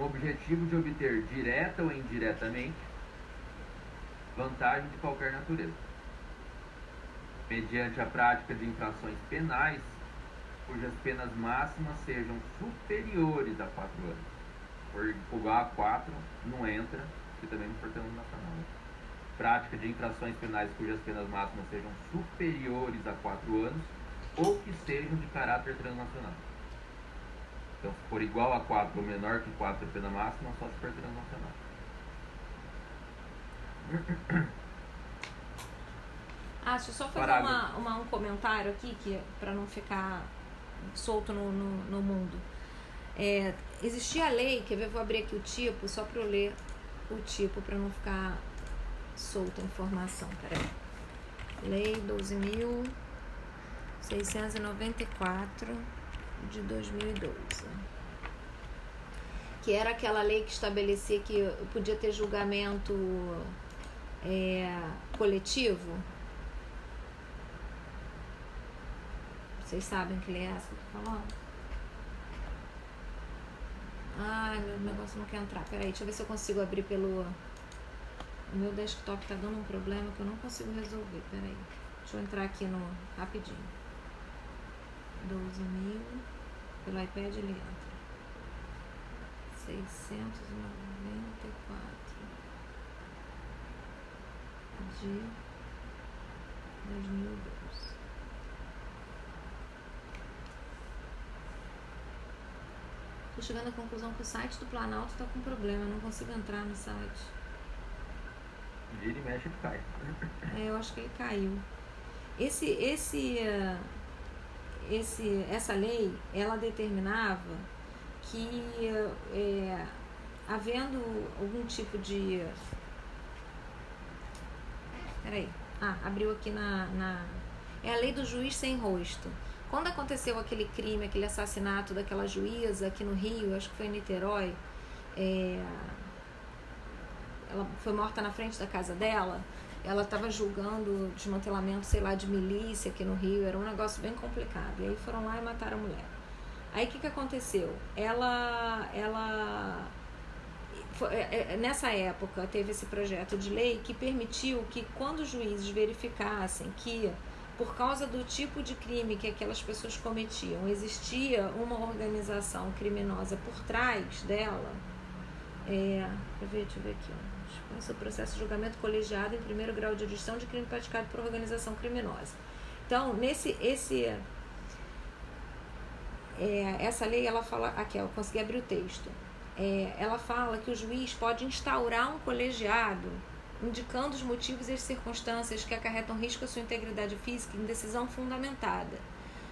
o objetivo de obter direta ou indiretamente vantagem de qualquer natureza, mediante a prática de infrações penais cujas penas máximas sejam superiores a 4 anos. Por a 4, não entra, e também não for nacional. Prática de infrações penais cujas penas máximas sejam superiores a 4 anos ou que sejam de caráter transnacional. Então, se for igual a 4 ou menor que 4 a pena máxima, só se for transnacional. Ah, deixa eu só fazer uma, uma, um comentário aqui, que para não ficar solto no, no, no mundo. É, existia a lei, quer ver, vou abrir aqui o tipo, só para eu ler o tipo, para não ficar solta a informação. Peraí. Lei 12.694 de 2012. Que era aquela lei que estabelecia que podia ter julgamento é, coletivo Vocês sabem que lei é essa que eu tô falando? Ai, meu negócio não quer entrar. Peraí, deixa eu ver se eu consigo abrir pelo. O meu desktop tá dando um problema que eu não consigo resolver. Peraí. Deixa eu entrar aqui no. rapidinho. 12 mil. Pelo iPad ele entra. 694 de 2012. Tô chegando à conclusão que o site do Planalto tá com problema, eu não consigo entrar no site. Vira e mexe e cai. É, eu acho que ele caiu. Esse, esse, esse, essa lei, ela determinava que é, havendo algum tipo de. Peraí. Ah, abriu aqui na, na. É a lei do juiz sem rosto. Quando aconteceu aquele crime, aquele assassinato daquela juíza aqui no Rio, acho que foi em Niterói, é, ela foi morta na frente da casa dela, ela estava julgando desmantelamento, sei lá, de milícia aqui no Rio, era um negócio bem complicado. E aí foram lá e mataram a mulher. Aí o que, que aconteceu? Ela, ela foi, é, é, nessa época teve esse projeto de lei que permitiu que quando os juízes verificassem que por causa do tipo de crime que aquelas pessoas cometiam, existia uma organização criminosa por trás dela. É, deixa eu ver, deixa eu ver aqui. Ó. Esse é o processo de julgamento colegiado em primeiro grau de jurisdição de crime praticado por organização criminosa. Então, nesse esse é, essa lei ela fala aqui, eu consegui abrir o texto. É, ela fala que o juiz pode instaurar um colegiado indicando os motivos e as circunstâncias que acarretam risco à sua integridade física em decisão fundamentada,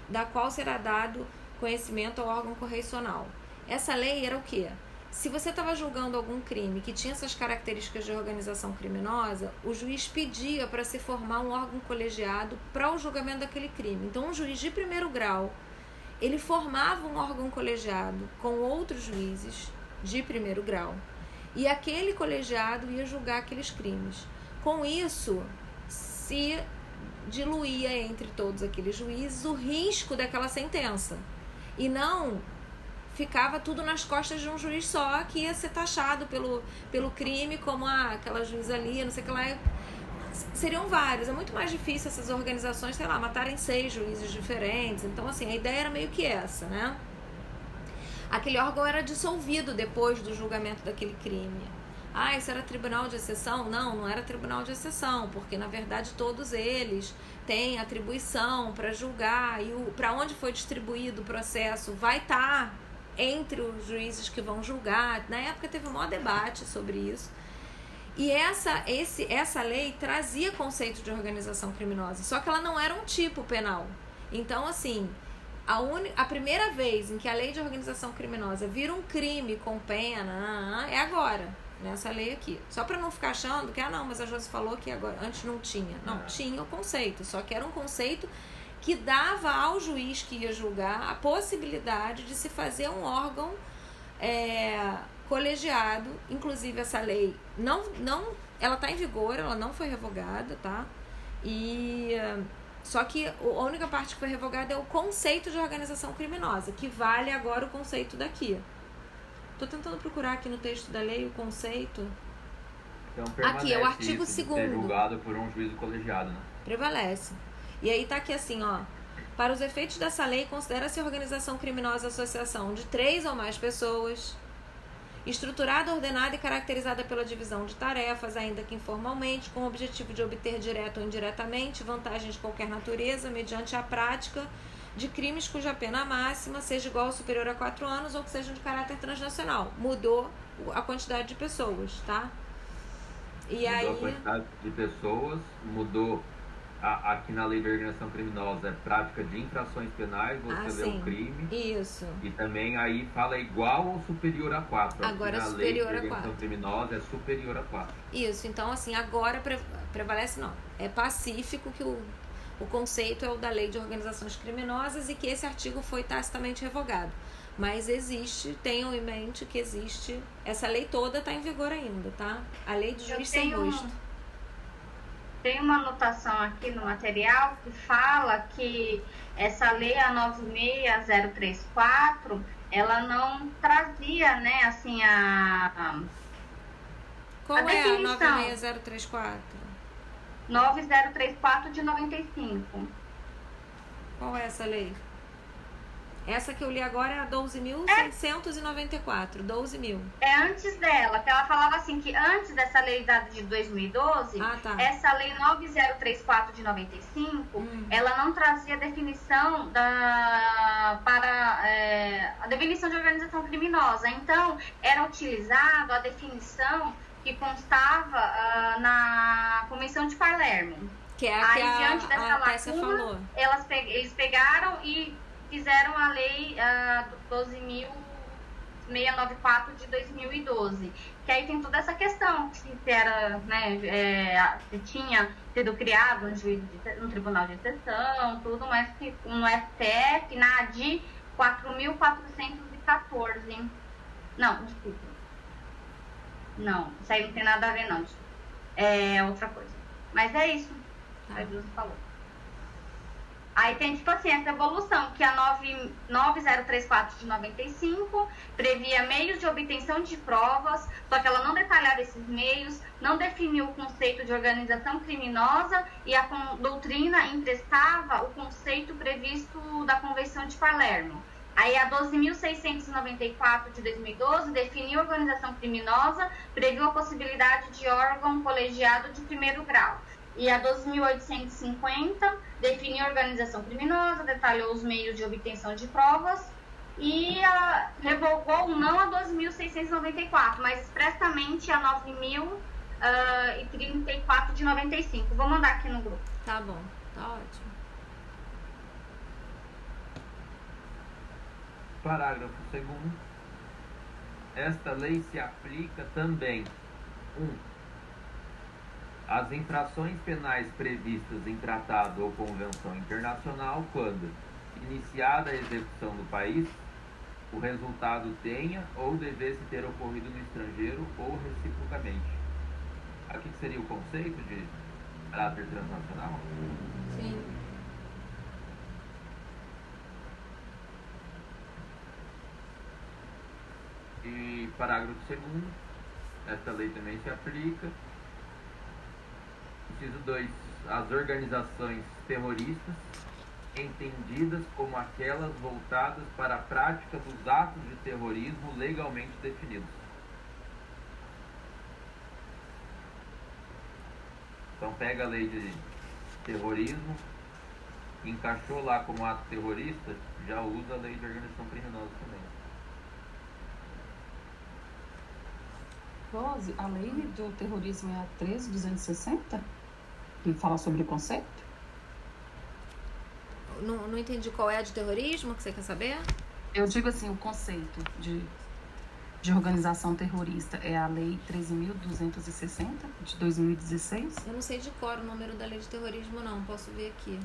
da qual será dado conhecimento ao órgão correcional. Essa lei era o quê? Se você estava julgando algum crime que tinha essas características de organização criminosa, o juiz pedia para se formar um órgão colegiado para o julgamento daquele crime. Então, um juiz de primeiro grau ele formava um órgão colegiado com outros juízes de primeiro grau e aquele colegiado ia julgar aqueles crimes. Com isso, se diluía entre todos aqueles juízes o risco daquela sentença e não ficava tudo nas costas de um juiz só que ia ser taxado pelo, pelo crime como ah, aquela juíza ali, não sei o que lá. Seriam vários. É muito mais difícil essas organizações, sei lá, matarem seis juízes diferentes. Então, assim, a ideia era meio que essa, né? Aquele órgão era dissolvido depois do julgamento daquele crime. Ah, isso era tribunal de exceção? Não, não era tribunal de exceção, porque na verdade todos eles têm atribuição para julgar e para onde foi distribuído o processo vai estar tá entre os juízes que vão julgar. Na época teve um maior debate sobre isso. E essa, esse, essa lei trazia conceito de organização criminosa, só que ela não era um tipo penal. Então, assim, a, un... a primeira vez em que a lei de organização criminosa vira um crime com pena é agora, nessa lei aqui. Só para não ficar achando que, ah, não, mas a Josi falou que agora antes não tinha. Não, é. tinha o conceito, só que era um conceito que dava ao juiz que ia julgar a possibilidade de se fazer um órgão é, colegiado. Inclusive, essa lei não, não ela está em vigor, ela não foi revogada, tá? E só que a única parte que foi revogada é o conceito de organização criminosa, que vale agora o conceito daqui. Tô tentando procurar aqui no texto da lei o conceito. Então, aqui é o artigo 2 julgado por um juízo colegiado, né? Prevalece. E aí tá aqui assim, ó. Para os efeitos dessa lei, considera-se organização criminosa associação de três ou mais pessoas, estruturada, ordenada e caracterizada pela divisão de tarefas, ainda que informalmente, com o objetivo de obter direto ou indiretamente vantagens de qualquer natureza, mediante a prática de crimes cuja pena máxima seja igual ou superior a quatro anos ou que sejam de caráter transnacional. Mudou a quantidade de pessoas, tá? E mudou aí... a quantidade de pessoas, mudou a, aqui na lei de organização criminosa é prática de infrações penais, você ah, lê o crime. Isso. E também aí fala igual ou superior a 4. Agora é superior a 4. criminosa é superior a 4. Isso, então assim, agora pre prevalece não. É pacífico que o, o conceito é o da lei de organizações criminosas e que esse artigo foi tacitamente revogado. Mas existe, tenham em mente que existe, essa lei toda está em vigor ainda, tá? A lei do juiz sem rosto tem uma anotação aqui no material que fala que essa lei, a 96034, ela não trazia, né, assim, a. Qual a é a 96034? 9034 de 95. Qual é essa lei? Essa que eu li agora é a 12.694, 12 mil. É antes dela, que ela falava assim que antes dessa lei de 2012, ah, tá. essa lei 9034 de 95, hum. ela não trazia definição da para é, a definição de organização criminosa. Então, era utilizado a definição que constava uh, na Convenção de Palermo. Que é a Aí, que a, diante dessa a lacuna, falou. Elas, eles pegaram e fizeram a lei uh, 12.694 de 2012, que aí tem toda essa questão, se era, né, é, se tinha sido criado um, juízo de, um tribunal de exceção, tudo, mas que no STF, na ADI 4.414. Não, desculpa. Não, isso aí não tem nada a ver, não. É outra coisa. Mas é isso. Tá. A Deus falou. Aí tem, tipo assim, essa evolução, que a 9, 9034 de 95 previa meios de obtenção de provas, só que ela não detalhava esses meios, não definiu o conceito de organização criminosa e a doutrina emprestava o conceito previsto da Convenção de Palermo. Aí a 12.694 de 2012 definiu organização criminosa, previu a possibilidade de órgão colegiado de primeiro grau. E a 12.850 definiu a organização criminosa, detalhou os meios de obtenção de provas e a, revogou não a 12.694, mas expressamente a 9.034 uh, de 95. Vou mandar aqui no grupo. Tá bom, tá ótimo. Parágrafo 2 Esta lei se aplica também 1. Um, as infrações penais previstas em tratado ou convenção internacional quando iniciada a execução do país, o resultado tenha ou devesse ter ocorrido no estrangeiro ou reciprocamente. Aqui seria o conceito de caráter transnacional? Sim. E parágrafo segundo, esta lei também se aplica. Inciso 2. As organizações terroristas, entendidas como aquelas voltadas para a prática dos atos de terrorismo legalmente definidos. Então pega a lei de terrorismo, encaixou lá como ato terrorista, já usa a lei de organização criminosa também. Rose, a lei do terrorismo é a 13260? Que fala sobre o conceito? Não, não entendi qual é a de terrorismo que você quer saber? Eu digo assim, o conceito de, de organização terrorista é a lei 13.260 de 2016? Eu não sei de cor o número da lei de terrorismo, não. Posso ver aqui.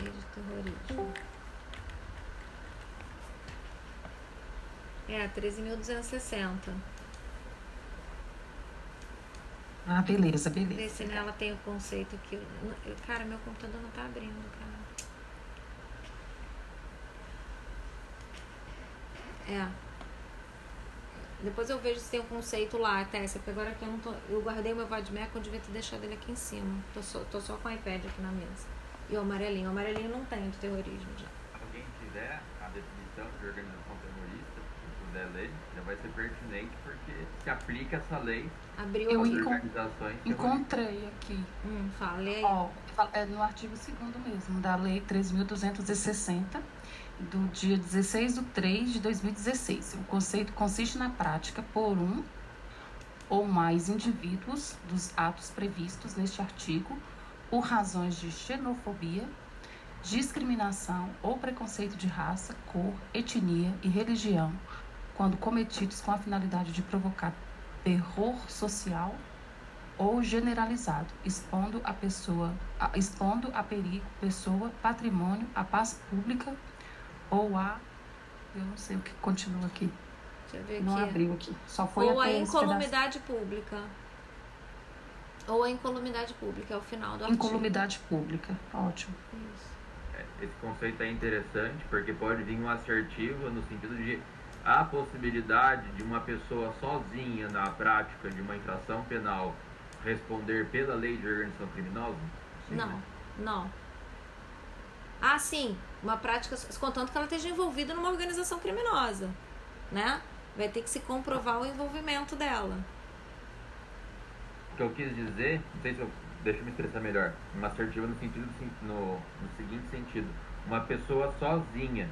Lei de terrorismo. É, 13.260. Ah, beleza, Vê beleza. se nela tem o conceito aqui. Eu- Cara, meu computador não tá abrindo, cara. É. Depois eu vejo se tem um conceito lá, Tessa, porque agora que eu não tô. Eu guardei meu Vadmec, eu devia ter deixado ele aqui em cima. Tô só, tô só com o iPad aqui na mesa. E o amarelinho. O amarelinho não tem de terrorismo já. Se alguém tiver a definição de organização terrorista, puder ler, já vai ser pertinente porque se aplica essa lei Abriu Eu organizações. Encontrei aqui. Hum, aí. Ó, é no artigo 2 mesmo, da Lei 3.260, do dia 16 de 3 de 2016. O conceito consiste na prática por um ou mais indivíduos dos atos previstos neste artigo por razões de xenofobia, discriminação ou preconceito de raça, cor, etnia e religião, quando cometidos com a finalidade de provocar terror social ou generalizado, expondo a pessoa, a- expondo a perigo, pessoa, patrimônio, a paz pública ou a eu não sei o que continua aqui. Deixa eu ver Não aqui. abriu aqui. Só foi Ou a incolumidade pública. Ou a incolumidade pública, é o final do artigo. Incolumidade pública. Ótimo. Isso. É, Esse conceito é interessante porque pode vir um assertivo no sentido de a possibilidade de uma pessoa sozinha na prática de uma infração penal responder pela lei de organização criminosa? Sim, Não, né? não. Ah, sim, uma prática, contanto que ela esteja envolvida numa organização criminosa, né? Vai ter que se comprovar o envolvimento dela. O que eu quis dizer, não sei se eu. Deixa eu me expressar melhor. Uma assertiva no sentido do sen- no, no seguinte sentido. Uma pessoa sozinha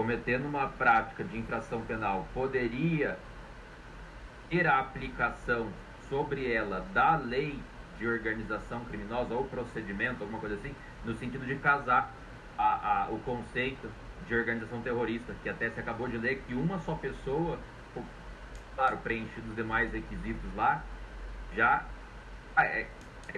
cometendo uma prática de infração penal poderia ter a aplicação sobre ela da lei de organização criminosa ou procedimento, alguma coisa assim, no sentido de casar a, a, o conceito de organização terrorista, que até se acabou de ler que uma só pessoa, claro, preenchidos os demais requisitos lá, já ah, é,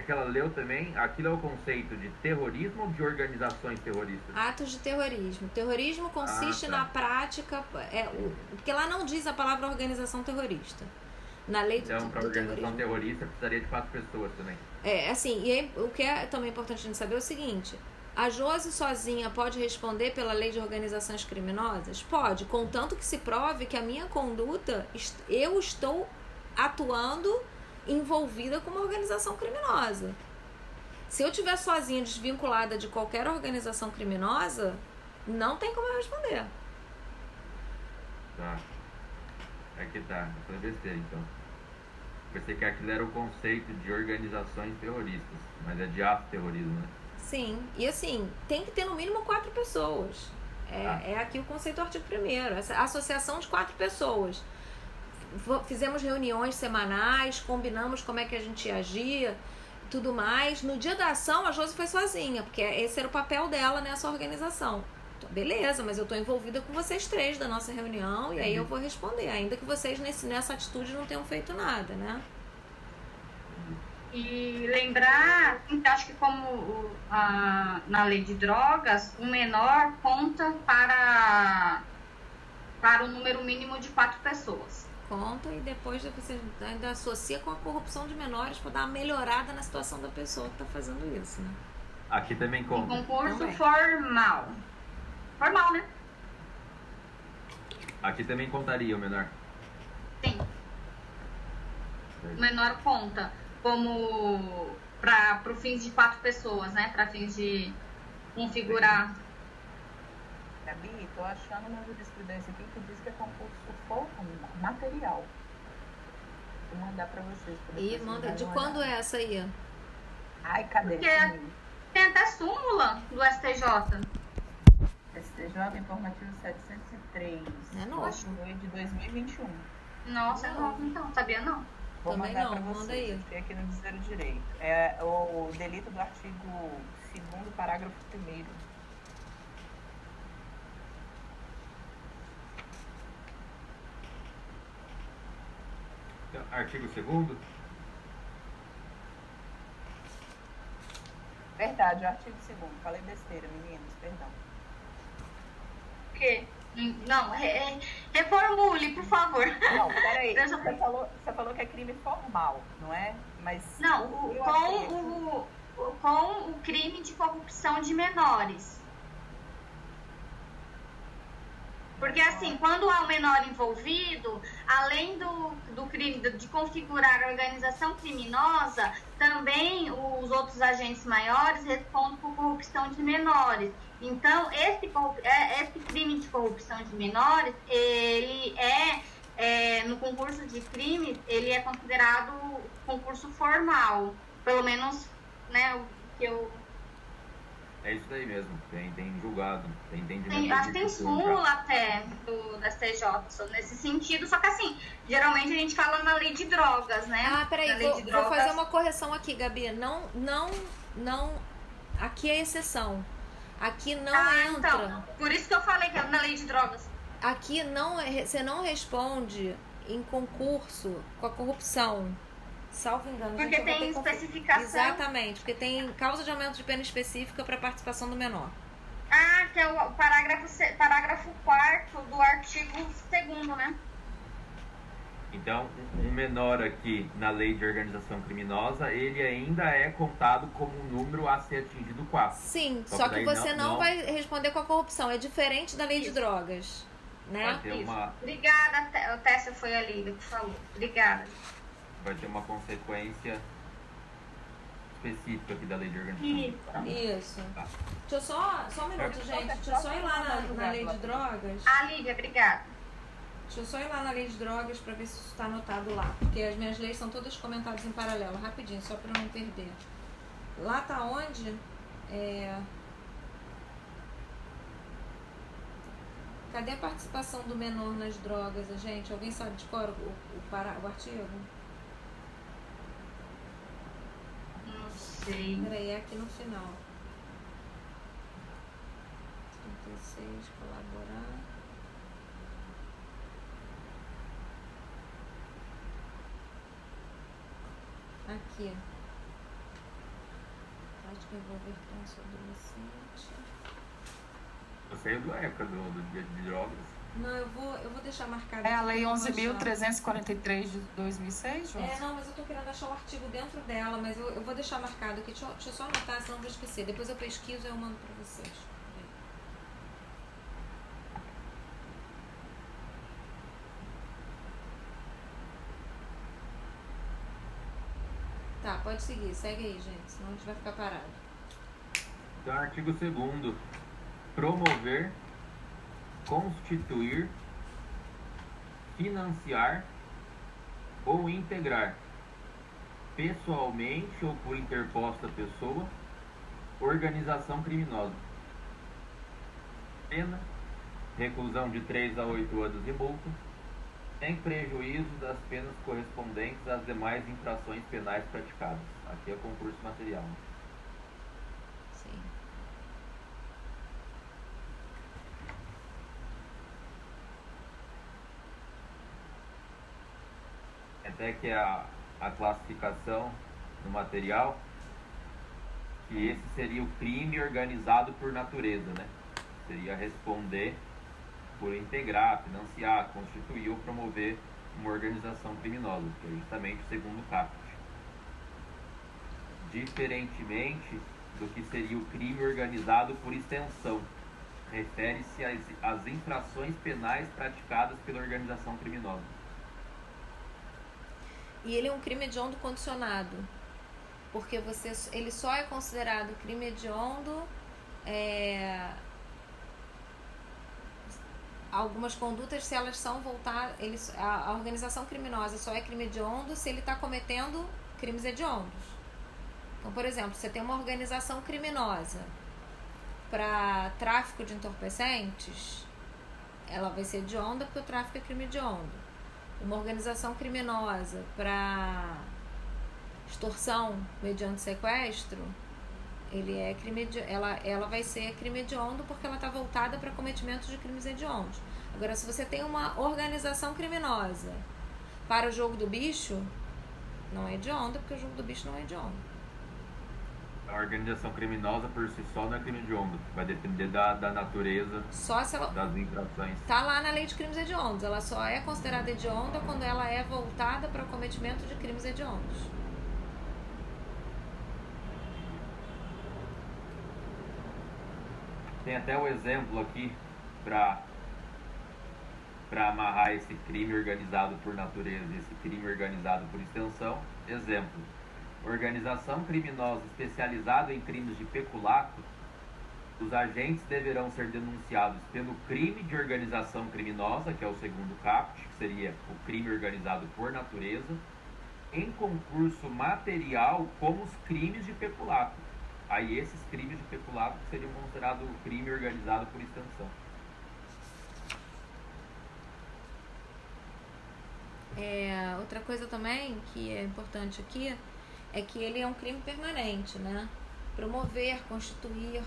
é que ela leu também, aquilo é o conceito de terrorismo ou de organizações terroristas? Atos de terrorismo. Terrorismo consiste Ah, tá. na prática. É, o- porque lá não diz a palavra organização terrorista. Na lei do, Então, para do organização terrorismo. terrorista precisaria de quatro pessoas também. É, assim, e aí, o que é também importante a gente saber é o seguinte: a Josi sozinha pode responder pela lei de organizações criminosas? Pode, contanto que se prove que a minha conduta, eu estou atuando envolvida com uma organização criminosa. Se eu estiver sozinha, desvinculada de qualquer organização criminosa, não tem como eu responder. Tá. É que tá. Foi besteira, então. Pensei que aquilo era o conceito de organizações terroristas, mas é de ato terrorismo, né? Sim, e assim, tem que ter no mínimo quatro pessoas. É, Ah. é aqui o conceito do artigo 1 essa associação de quatro pessoas. Fizemos reuniões semanais, combinamos como é que a gente ia agir, tudo mais. No dia da ação, a Josi foi sozinha, porque esse era o papel dela nessa organização. Então, Beleza, mas eu estou envolvida com vocês três da nossa reunião e aí eu vou responder, ainda que vocês nesse, nessa atitude não tenham feito nada, né? E lembrar, então, acho que como a- na lei de drogas, o menor conta para, para o número mínimo de quatro pessoas. Conta e depois você ainda associa com a corrupção de menores para dar uma melhorada na situação da pessoa que está fazendo isso, né? Aqui também conta. concurso Também. formal. Formal, né? Aqui também contaria o menor. Sim. O menor conta como para o fins de quatro pessoas, né? Para fins de configurar. Gabi, tô achando uma jurisprudência aqui que diz que é concurso for material. Vou mandar pra vocês. pra E manda. De quando é essa aí? Ai, cadê? Porque- Tem até súmula do STJ. STJ informativo 703. É novo. Acho que foi de 2021. Nossa, é novo então, sabia não? Vou Também mandar não, pra manda vocês. aí. Tem aqui no Dizer o Direito. É o delito do artigo 2 parágrafo 1 Artigo 2 Verdade, o artigo 2 Falei besteira, meninos, perdão. O quê? Não, re- re- reformule, por favor. Não, peraí. Eu já- Você falou, você falou que é crime formal, não é? Mas Não, o- com, o- com o crime de corrupção de menores. Porque assim, quando há um menor envolvido, além do, do crime de configurar a organização criminosa, também os outros agentes maiores respondem por corrupção de menores. Então, esse, é- esse crime de corrupção de menores, ele é, é, no concurso de crimes, ele é considerado concurso formal. Pelo menos, né, o que eu É isso daí mesmo. Tem, tem julgado. Tem entendimento. Tem, acho que tem súmula até do, da STJ só nesse sentido, só que assim, geralmente a gente fala na lei de drogas, né? Ah, peraí, vou, de vou drogas. fazer uma correção aqui, Gabi. Não, não, não. Aqui é exceção. Aqui não ah, entra. então, por isso que eu falei que é na lei de drogas. Aqui não é- você não responde em concurso com a corrupção. Salvo engano. Porque gente, eu vou tem especificação. Exatamente, porque tem causa de aumento de pena específica para participação do menor. Ah, que é o parágrafo, parágrafo 4 do artigo 2 né? Então, um menor aqui na lei de organização criminosa, ele ainda é contado como um número a ser atingido 4. Sim, Só só, que que você não- não, vai responder com a corrupção. É diferente da lei de Isso. drogas. Né? Uma, Obrigada, o Tessa foi a Lívia que falou. Obrigada. Vai ter uma consequência específica aqui da lei de organização. Isso. Tá. Deixa eu só, só um minuto, gente. Deixa eu só ir lá na, na lei de drogas. A Lívia, obrigada. Deixa eu só ir lá na lei de drogas pra ver se isso está anotado lá. Porque as minhas leis são todas comentadas em paralelo. Rapidinho, só pra eu não perder. Lá tá onde? É... Cadê a participação do menor nas drogas, gente? Alguém sabe de cor o, o, para, o artigo? Não sei. Peraí, é aqui no final. 36, colaborar. Aqui. Prática envolver criança adolescente. Eu sei da época do, do de drogas. Não, eu vou, eu vou deixar marcado. É a Lei pra eu achar. 11.343 de 2006, João? É, não, mas eu tô querendo achar o artigo dentro dela, mas eu, eu vou deixar marcado aqui. Deixa eu, deixa eu só anotar, senão eu vou esquecer. Depois eu pesquiso e eu mando pra vocês. Tá, pode seguir. Segue aí, gente, senão a gente vai ficar parado. Então, artigo 2 Promover, constituir, financiar ou integrar, pessoalmente ou por interposta pessoa, organização criminosa. Pena, reclusão de 3 a 8 anos e multa, sem prejuízo das penas correspondentes às demais infrações penais praticadas. Aqui é concurso material. Sim. Até que a, a classificação no material, que esse seria o crime organizado por natureza, né? Seria responder por integrar, financiar, constituir ou promover uma organização criminosa, que é justamente o segundo caput. Diferentemente do que seria o crime organizado por extensão, refere-se às, às infrações penais praticadas pela organização criminosa. E ele é um crime hediondo condicionado, porque você, ele só é considerado crime hediondo é, algumas condutas se elas são voltar eles, a, a organização criminosa só é crime hediondo se ele está cometendo crimes hediondos. Então, por exemplo, você tem uma organização criminosa para tráfico de entorpecentes, ela vai ser hedionda porque o tráfico é crime hediondo. Uma organização criminosa para extorsão mediante sequestro, ele é crime ela, ela vai ser crime hediondo porque ela está voltada para cometimento de crimes hediondos. Agora, se você tem uma organização criminosa para o jogo do bicho, não é hediondo porque o jogo do bicho não é hediondo. A organização criminosa por si só não é crime hediondo. Vai depender da, da natureza só se ela das infrações. Tá lá na lei de crimes hediondos. Ela só é considerada hedionda quando ela é voltada para o cometimento de crimes hediondos. Tem até o exemplo aqui para para amarrar esse crime organizado por natureza e esse crime organizado por extensão. Exemplo: organização criminosa especializada em crimes de peculato. Os agentes deverão ser denunciados pelo crime de organização criminosa, que é o segundo caput, que seria o crime organizado por natureza, em concurso material como os crimes de peculato Aí esses crimes de peculato seriam considerados crime organizado por extensão. É, outra coisa também que é importante aqui é que ele é um crime permanente, né? Promover, constituir,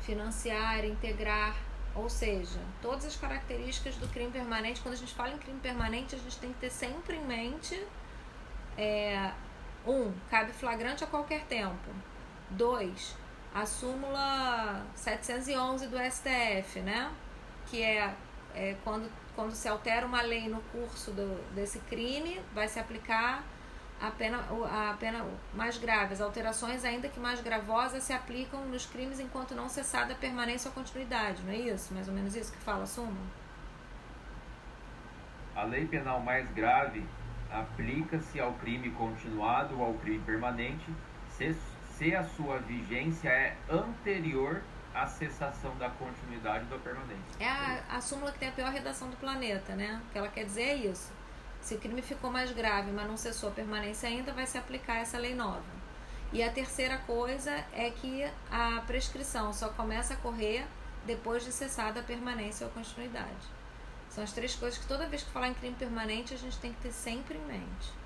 financiar, integrar, ou seja, todas as características do crime permanente. Quando a gente fala em crime permanente, a gente tem que ter sempre em mente é, um, cabe flagrante a qualquer tempo. 2. A súmula 711 do STF, né? Que é, é quando, quando se altera uma lei no curso do, desse crime, vai se aplicar a pena, a pena mais grave. As alterações, ainda que mais gravosas, se aplicam nos crimes enquanto não cessada a permanência ou continuidade, não é isso? Mais ou menos isso que fala a súmula? A lei penal mais grave aplica-se ao crime continuado ou ao crime permanente, se se a sua vigência é anterior à cessação da continuidade da permanência. É a, a súmula que tem a pior redação do planeta, né? O que ela quer dizer é isso. Se o crime ficou mais grave, mas não cessou a permanência ainda, vai se aplicar essa lei nova. E a terceira coisa é que a prescrição só começa a correr depois de cessada a permanência ou continuidade. São as três coisas que toda vez que falar em crime permanente a gente tem que ter sempre em mente.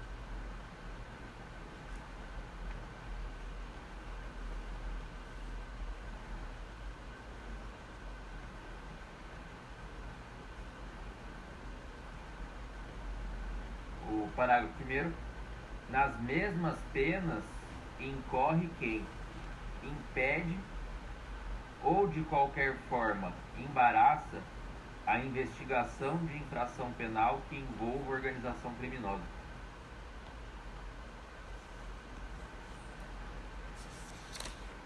Parágrafo 1 nas mesmas penas incorre quem impede ou de qualquer forma embaraça a investigação de infração penal que envolva organização criminosa.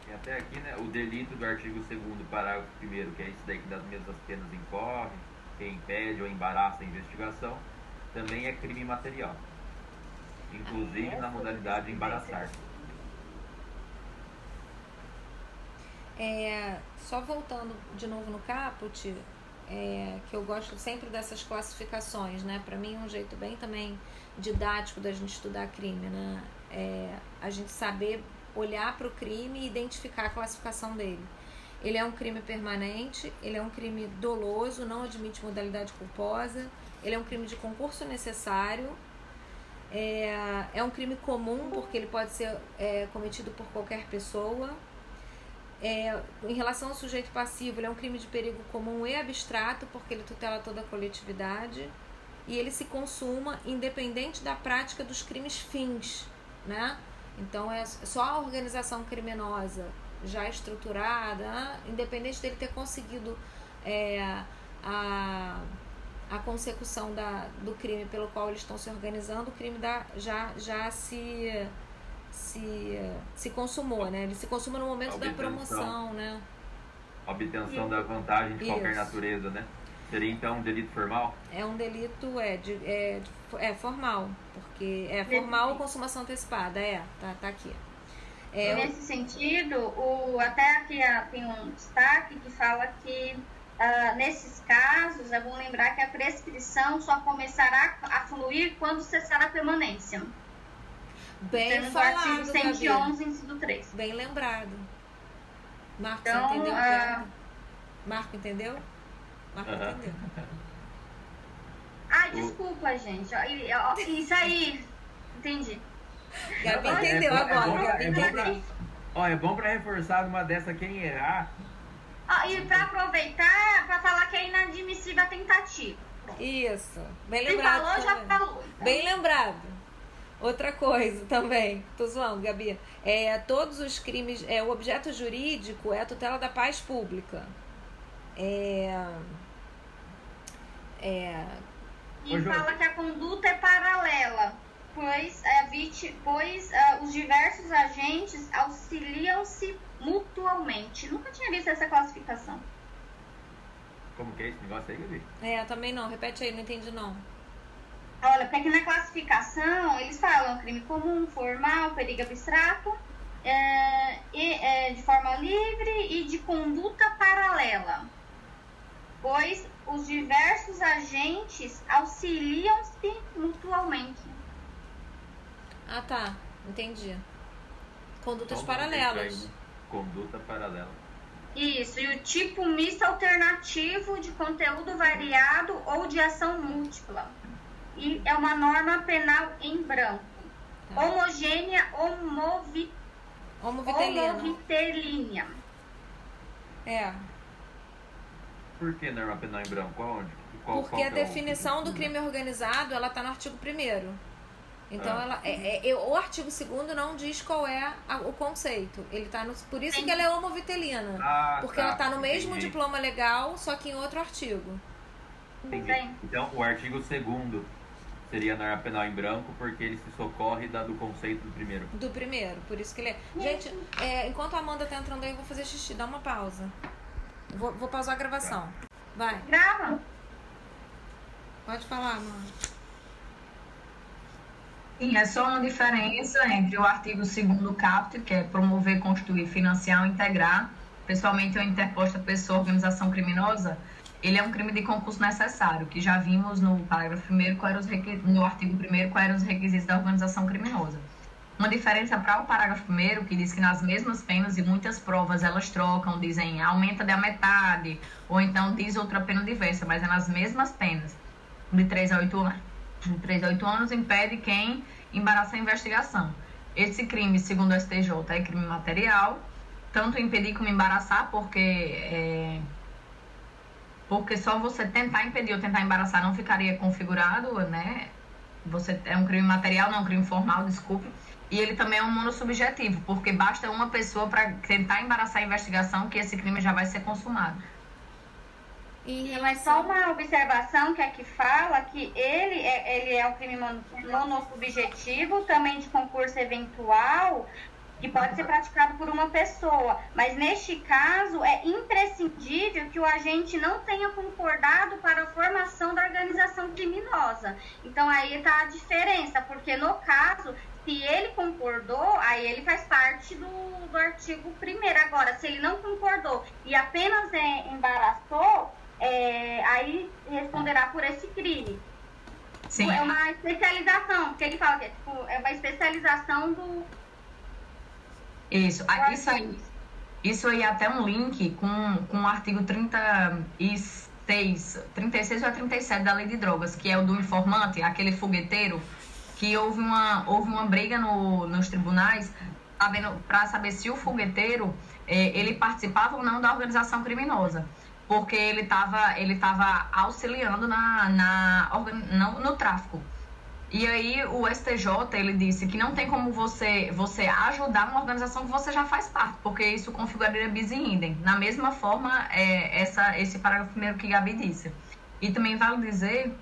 E até aqui, né, o delito do artigo 2 parágrafo 1 que é isso daí que das mesmas penas incorre, quem impede ou embaraça a investigação, também é crime material, inclusive na modalidade embaraçar. É, só voltando de novo no caput, é, que eu gosto sempre dessas classificações, né? Para mim é um jeito bem também didático da gente estudar crime, né? É, a gente saber olhar para o crime e identificar a classificação dele. Ele é um crime permanente, ele é um crime doloso, não admite modalidade culposa, ele é um crime de concurso necessário, é, é um crime comum, porque ele pode ser é, cometido por qualquer pessoa. É, em relação ao sujeito passivo, ele é um crime de perigo comum e abstrato, porque ele tutela toda a coletividade. E ele se consuma independente da prática dos crimes fins, né? Então é só a organização criminosa já estruturada, né? independente dele ter conseguido é, a, a consecução da, do crime pelo qual eles estão se organizando, o crime da, já, já se, se, se consumou, né? Ele se consuma no momento da promoção, né? Obtenção da vantagem de qualquer Isso. natureza, né? Seria então um delito formal? É um delito, é, de, é, de- é formal, porque é formal consumação antecipada, é, tá, tá aqui. É, Nesse sentido, o, até aqui ah, tem um destaque que fala que ah, nesses casos, é bom lembrar que a prescrição só começará a fluir quando cessar a permanência. bem Temos o artigo falado, Gabi. 111, inciso 3. Bem lembrado. Marco, Então, entendeu? a ah? Marco, entendeu? Marco entendeu. Ai, desculpa, gente. Isso aí. Entendi. Gabi é entendeu bom- é agora, bom pra- Gabi é bom pra- entendeu. Ó, é bom pra reforçar numa dessa quem errar. E para aproveitar, para falar que é inadmissível a tentativa. Isso. Bem lembrado. falou, já falou. Bem lembrado. Outra coisa também, tô zoando, Gabi. É, todos os crimes, é, o objeto jurídico é a tutela da paz pública. É, é, E Ô, fala que a conduta é paralela, pois, a viti- pois ah, os diversos agentes auxiliam-se mutuamente. Nunca tinha visto essa classificação. Como que é esse negócio aí, Gabi? é, também não. Repete aí, não entendi não. Olha, porque aqui na classificação eles falam crime comum, formal, perigo abstrato, é, e, é, de forma livre e de conduta paralela. Pois os diversos agentes auxiliam-se mutuamente. Ah, tá. Entendi. Condutas Então, vamos deixar paralelas. Conduta paralela. Isso, e o tipo misto alternativo de conteúdo variado ou de ação múltipla. E é uma norma penal em branco. Tá. Homogênea, homovi, homovitelínea. É. Por que norma penal em branco? Aonde? Qual, Porque qual a que é o- definição do crime organizado, ela tá no artigo 1 Então, Ah. ela, é, é- o artigo 2 não diz qual é a- o conceito. Ele tá no, por isso Sim. que ela é homovitelina. Ah, Porque ela tá no mesmo entendi, diploma legal, só que em outro artigo. entendi. Então, o artigo 2 seria norma penal em branco, porque ele se socorre da, do conceito do primeiro. Do primeiro, por isso que ele é. Gente, é, enquanto a Amanda tá entrando aí, eu vou fazer xixi. Dá uma pausa. Vou, vou pausar a gravação. Vai, Grava. pode falar, Amanda. Sim, é só uma diferença entre o artigo 2 caput, que é promover, constituir, financiar ou integrar, pessoalmente ou interposta pessoa ou organização criminosa, ele é um crime de concurso necessário, que já vimos no parágrafo 1 qual era os requi- no artigo 1 quais eram os requisitos da organização criminosa. Uma diferença para o parágrafo 1 que diz que nas mesmas penas e muitas provas elas trocam, dizem aumenta da metade, ou então diz outra pena diversa, mas é nas mesmas penas, de 3 a 8 anos de 3 a 8 anos impede quem embaraça a investigação. Esse crime, segundo o STJ, é crime material, tanto impedir como embaraçar, porque é, porque só você tentar impedir ou tentar embaraçar não ficaria configurado, né? Você é um crime material, não é um crime formal, desculpe. E ele também é um monossubjetivo, porque basta uma pessoa para tentar embaraçar a investigação que esse crime já vai ser consumado. E Mas só uma observação que aqui fala que ele é, ele é um crime mon- monossubjetivo, também de concurso eventual, que pode ser praticado por uma pessoa. Mas neste caso é imprescindível que o agente não tenha concordado para a formação da organização criminosa. Então aí está a diferença, porque no caso, se ele concordou, aí ele faz parte do, do artigo 1 Agora, se ele não concordou e apenas é, embaraçou, é, aí responderá por esse crime. Sim, É uma especialização, porque ele fala que é, tipo, é uma especialização do. isso. Ah, Isso aí. Isso aí é até um link com, com o artigo 36, 36 ou 37 da Lei de Drogas, que é o do informante, aquele fogueteiro, que houve uma, houve uma briga no, nos tribunais para saber se o fogueteiro eh, ele participava ou não da organização criminosa. Porque ele estava ele tava auxiliando na, na, no, no tráfico. E aí o STJ ele disse que não tem como você você ajudar uma organização que você já faz parte, porque isso configuraria bis in idem. Na mesma forma, é, essa, esse parágrafo primeiro que Gabi disse. E também vale dizer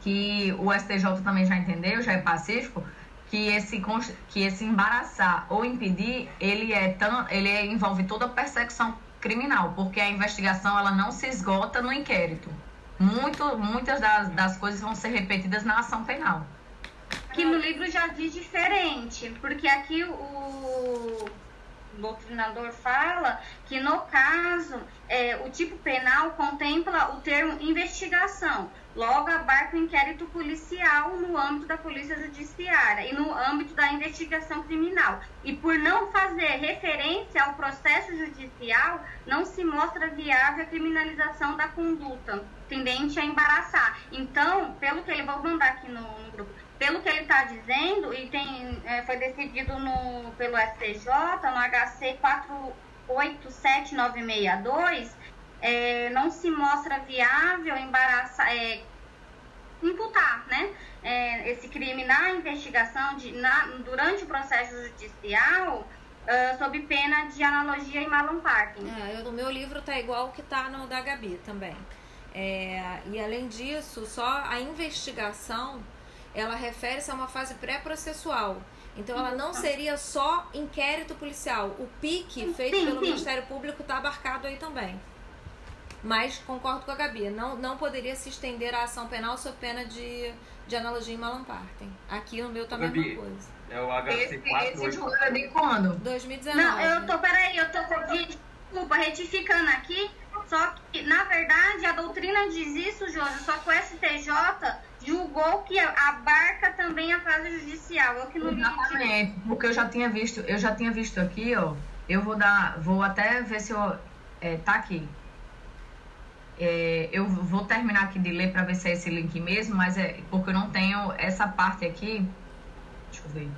que o STJ também já entendeu, já é pacífico, que esse, que esse embaraçar ou impedir, ele, é tão, ele envolve toda a persecução criminal, porque a investigação ela não se esgota no inquérito. Muito, muitas das, das coisas vão ser repetidas na ação penal. Aqui no livro já diz diferente, porque aqui o doutrinador fala que no caso é, o tipo penal contempla o termo investigação, logo abarca o inquérito policial no âmbito da polícia judiciária e no âmbito da investigação criminal. E por não fazer referência ao processo judicial, não se mostra viável a criminalização da conduta tendente a embaraçar. Então, pelo que ele vou mandar aqui no, no grupo, pelo que ele está dizendo, e tem, é, foi decidido no, pelo STJ, no HC 487962, é, não se mostra viável embaraçar, é, imputar né, é, esse crime na investigação, de, na, durante o processo judicial, uh, sob pena de analogia e malamparking. É, eu, no meu livro tá igual que tá no da Gabi também. É, e além disso, só a investigação ela refere-se a uma fase pré-processual. Então ela não seria só inquérito policial. O PIC feito Sim, pelo sim. Ministério Público está abarcado aí também. Mas concordo com a Gabi, não, não poderia se estender a ação penal sob pena de, de analogia e malampartem. Aqui no meu tá a mesma coisa. É o HC Esse, esse 48. julgo é de quando? 2019. Não, eu tô, peraí, eu tô, desculpa, retificando aqui, só que, na verdade, a doutrina diz isso, Jônio, só que o STJ julgou que abarca também a fase judicial. Eu que não Exatamente, porque eu já tinha visto, eu já tinha visto aqui, ó. Eu vou dar, vou até ver se eu é, tá aqui. É, eu vou terminar aqui de ler para ver se é esse link mesmo, mas é porque eu não tenho essa parte aqui. Deixa eu ver.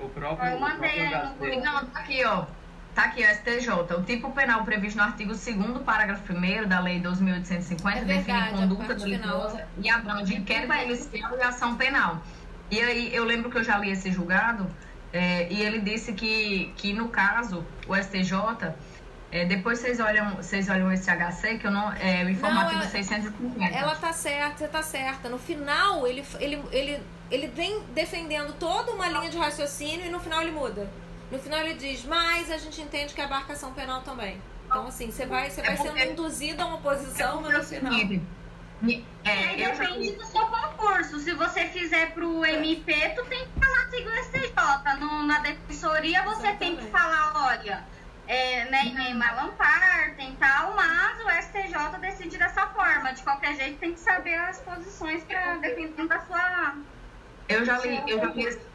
O próprio, Eu mandei aí. Não, tá aqui, ó. Tá aqui, ó, STJ. O tipo penal previsto no artigo 2 parágrafo 1 da Lei 2.850 É define conduta delituosa e abrange inquérito policial e ação penal. E aí, eu lembro que eu já li esse julgado, é, e ele disse que, que no caso, o STJ, é, depois vocês olham, vocês olham esse HC, que eu não. É o informativo Não, ela- 650. Ela tá certa, você tá certa. No final, ele, ele, ele, ele vem defendendo toda uma linha de raciocínio e no final ele muda. No final ele diz, mas a gente entende que é abarcação penal também. Então, assim, você vai, você É vai sendo porque- induzido a uma posição, mas É no o final. E é, aí eu já depende do seu concurso. Se você fizer pro MP, tu tem que falar segundo o STJ. No, na defensoria você tem que Exatamente. falar, olha, é, né, nem malampar, tem tal, mas o STJ decide dessa forma. De qualquer jeito, tem que saber as posições para dependendo da sua. Eu já li, eu já li, esse-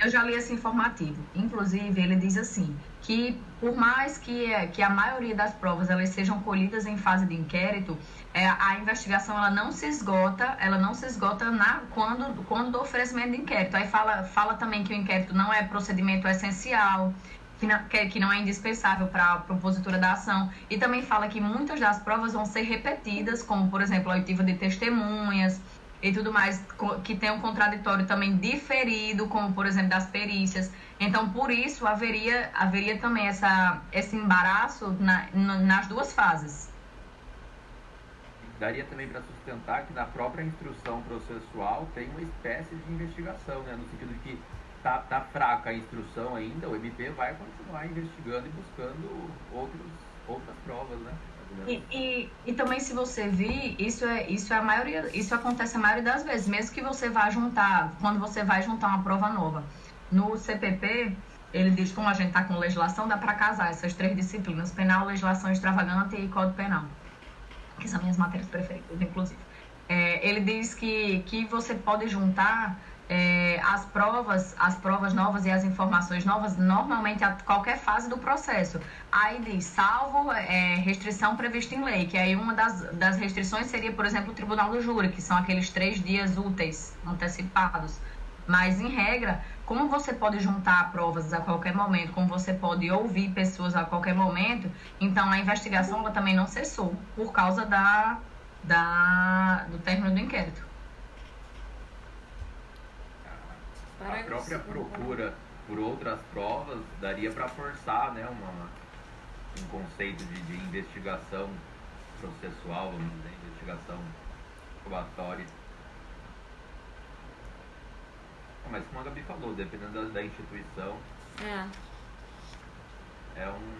eu já li esse informativo. Inclusive, ele diz assim que por mais que, que a maioria das provas elas sejam colhidas em fase de inquérito, é, a investigação ela não se esgota, ela não se esgota na, quando, quando do oferecimento de inquérito. Aí fala, fala também que o inquérito não é procedimento essencial, que não, que, não é indispensável para a propositura da ação. E também fala que muitas das provas vão ser repetidas, como por exemplo a oitiva de testemunhas, e tudo mais, que tem um contraditório também diferido, como por exemplo das perícias. Então, por isso, haveria, haveria também essa, esse embaraço na- nas duas fases. Daria também para sustentar que na própria instrução processual tem uma espécie de investigação, né? No sentido de que tá, tá fraca a instrução ainda, o MP vai continuar investigando e buscando outros, outras provas, né? E, e, e também, se você vir, isso é, isso é a maioria, isso acontece a maioria das vezes, mesmo que você vá juntar, quando você vai juntar uma prova nova. No CPP, ele diz como a gente está com legislação, dá para casar essas três disciplinas: penal, legislação extravagante e código penal, que são minhas matérias preferidas, inclusive. É, ele diz que, que você pode juntar é, as provas, as provas novas e as informações novas, normalmente a qualquer fase do processo. Aí diz, salvo é, restrição prevista em lei, que aí uma das, das restrições seria, por exemplo, o tribunal do júri, que são aqueles três dias úteis, antecipados. Mas, em regra, como você pode juntar provas a qualquer momento, como você pode ouvir pessoas a qualquer momento, então a investigação ela também não cessou, por causa da, da, do término do inquérito. A própria procura por outras provas daria para forçar né, uma, um conceito de, de investigação processual, vamos dizer, investigação probatória. Ah, Mas como a Gabi falou, dependendo da, da instituição, É. é um.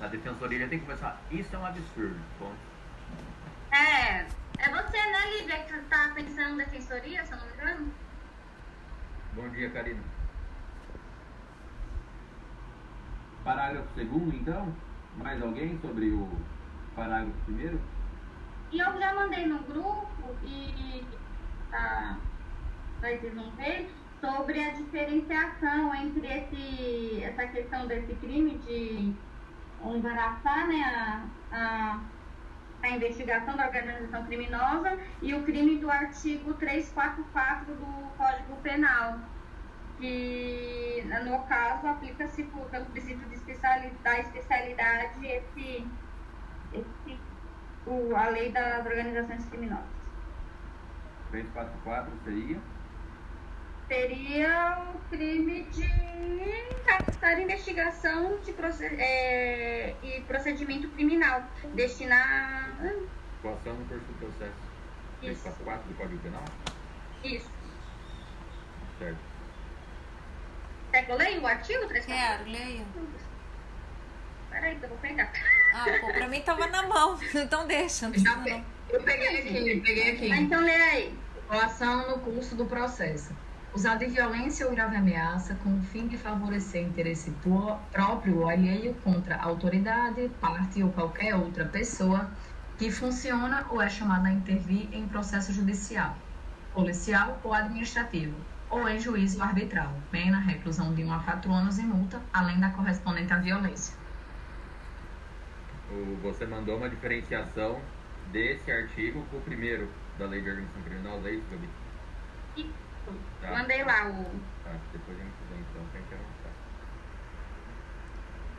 Na defensoria tem que começar. Isso é um absurdo. Ponto. É, é você, né, Lívia, que tá pensando em defensoria, se eu não me engano? Bom dia, Karina. Parágrafo segundo, então? Mais alguém sobre o parágrafo primeiro? E eu já mandei no grupo e tá, vocês vão ver sobre a diferenciação entre esse, essa questão desse crime de embaraçar né, a, a, a investigação da organização criminosa e o crime do artigo 344 do Código Penal, que no caso aplica-se pelo princípio de especiali- da especialidade esse, esse o, a lei das organizações criminosas. 344 seria? Seria o crime de captar investigação de proce- é, e procedimento criminal. Destinar. Coação no curso do processo. Isso. 344 do Código Penal? Isso. Certo. Quer que eu leia o artigo 344? Quero, leia. Peraí, que eu vou pegar. Ah, pô, pra mim tava na mão. Então deixa. Não. Eu peguei aqui, peguei Ah, aqui. então lê aí. Coação no curso do processo. Usar de violência ou grave ameaça com o fim de favorecer interesse próprio ou alheio contra autoridade, parte ou qualquer outra pessoa que funciona ou é chamada a intervir em processo judicial, policial ou administrativo, ou em juízo arbitral, pena, reclusão de 1 a 4 anos e multa, além da correspondente à violência. Você mandou uma diferenciação desse artigo com o primeiro da Lei de Organização Criminosa, é isso, Gabi? Tá. Mandei lá o. Tá, depois a gente vê então.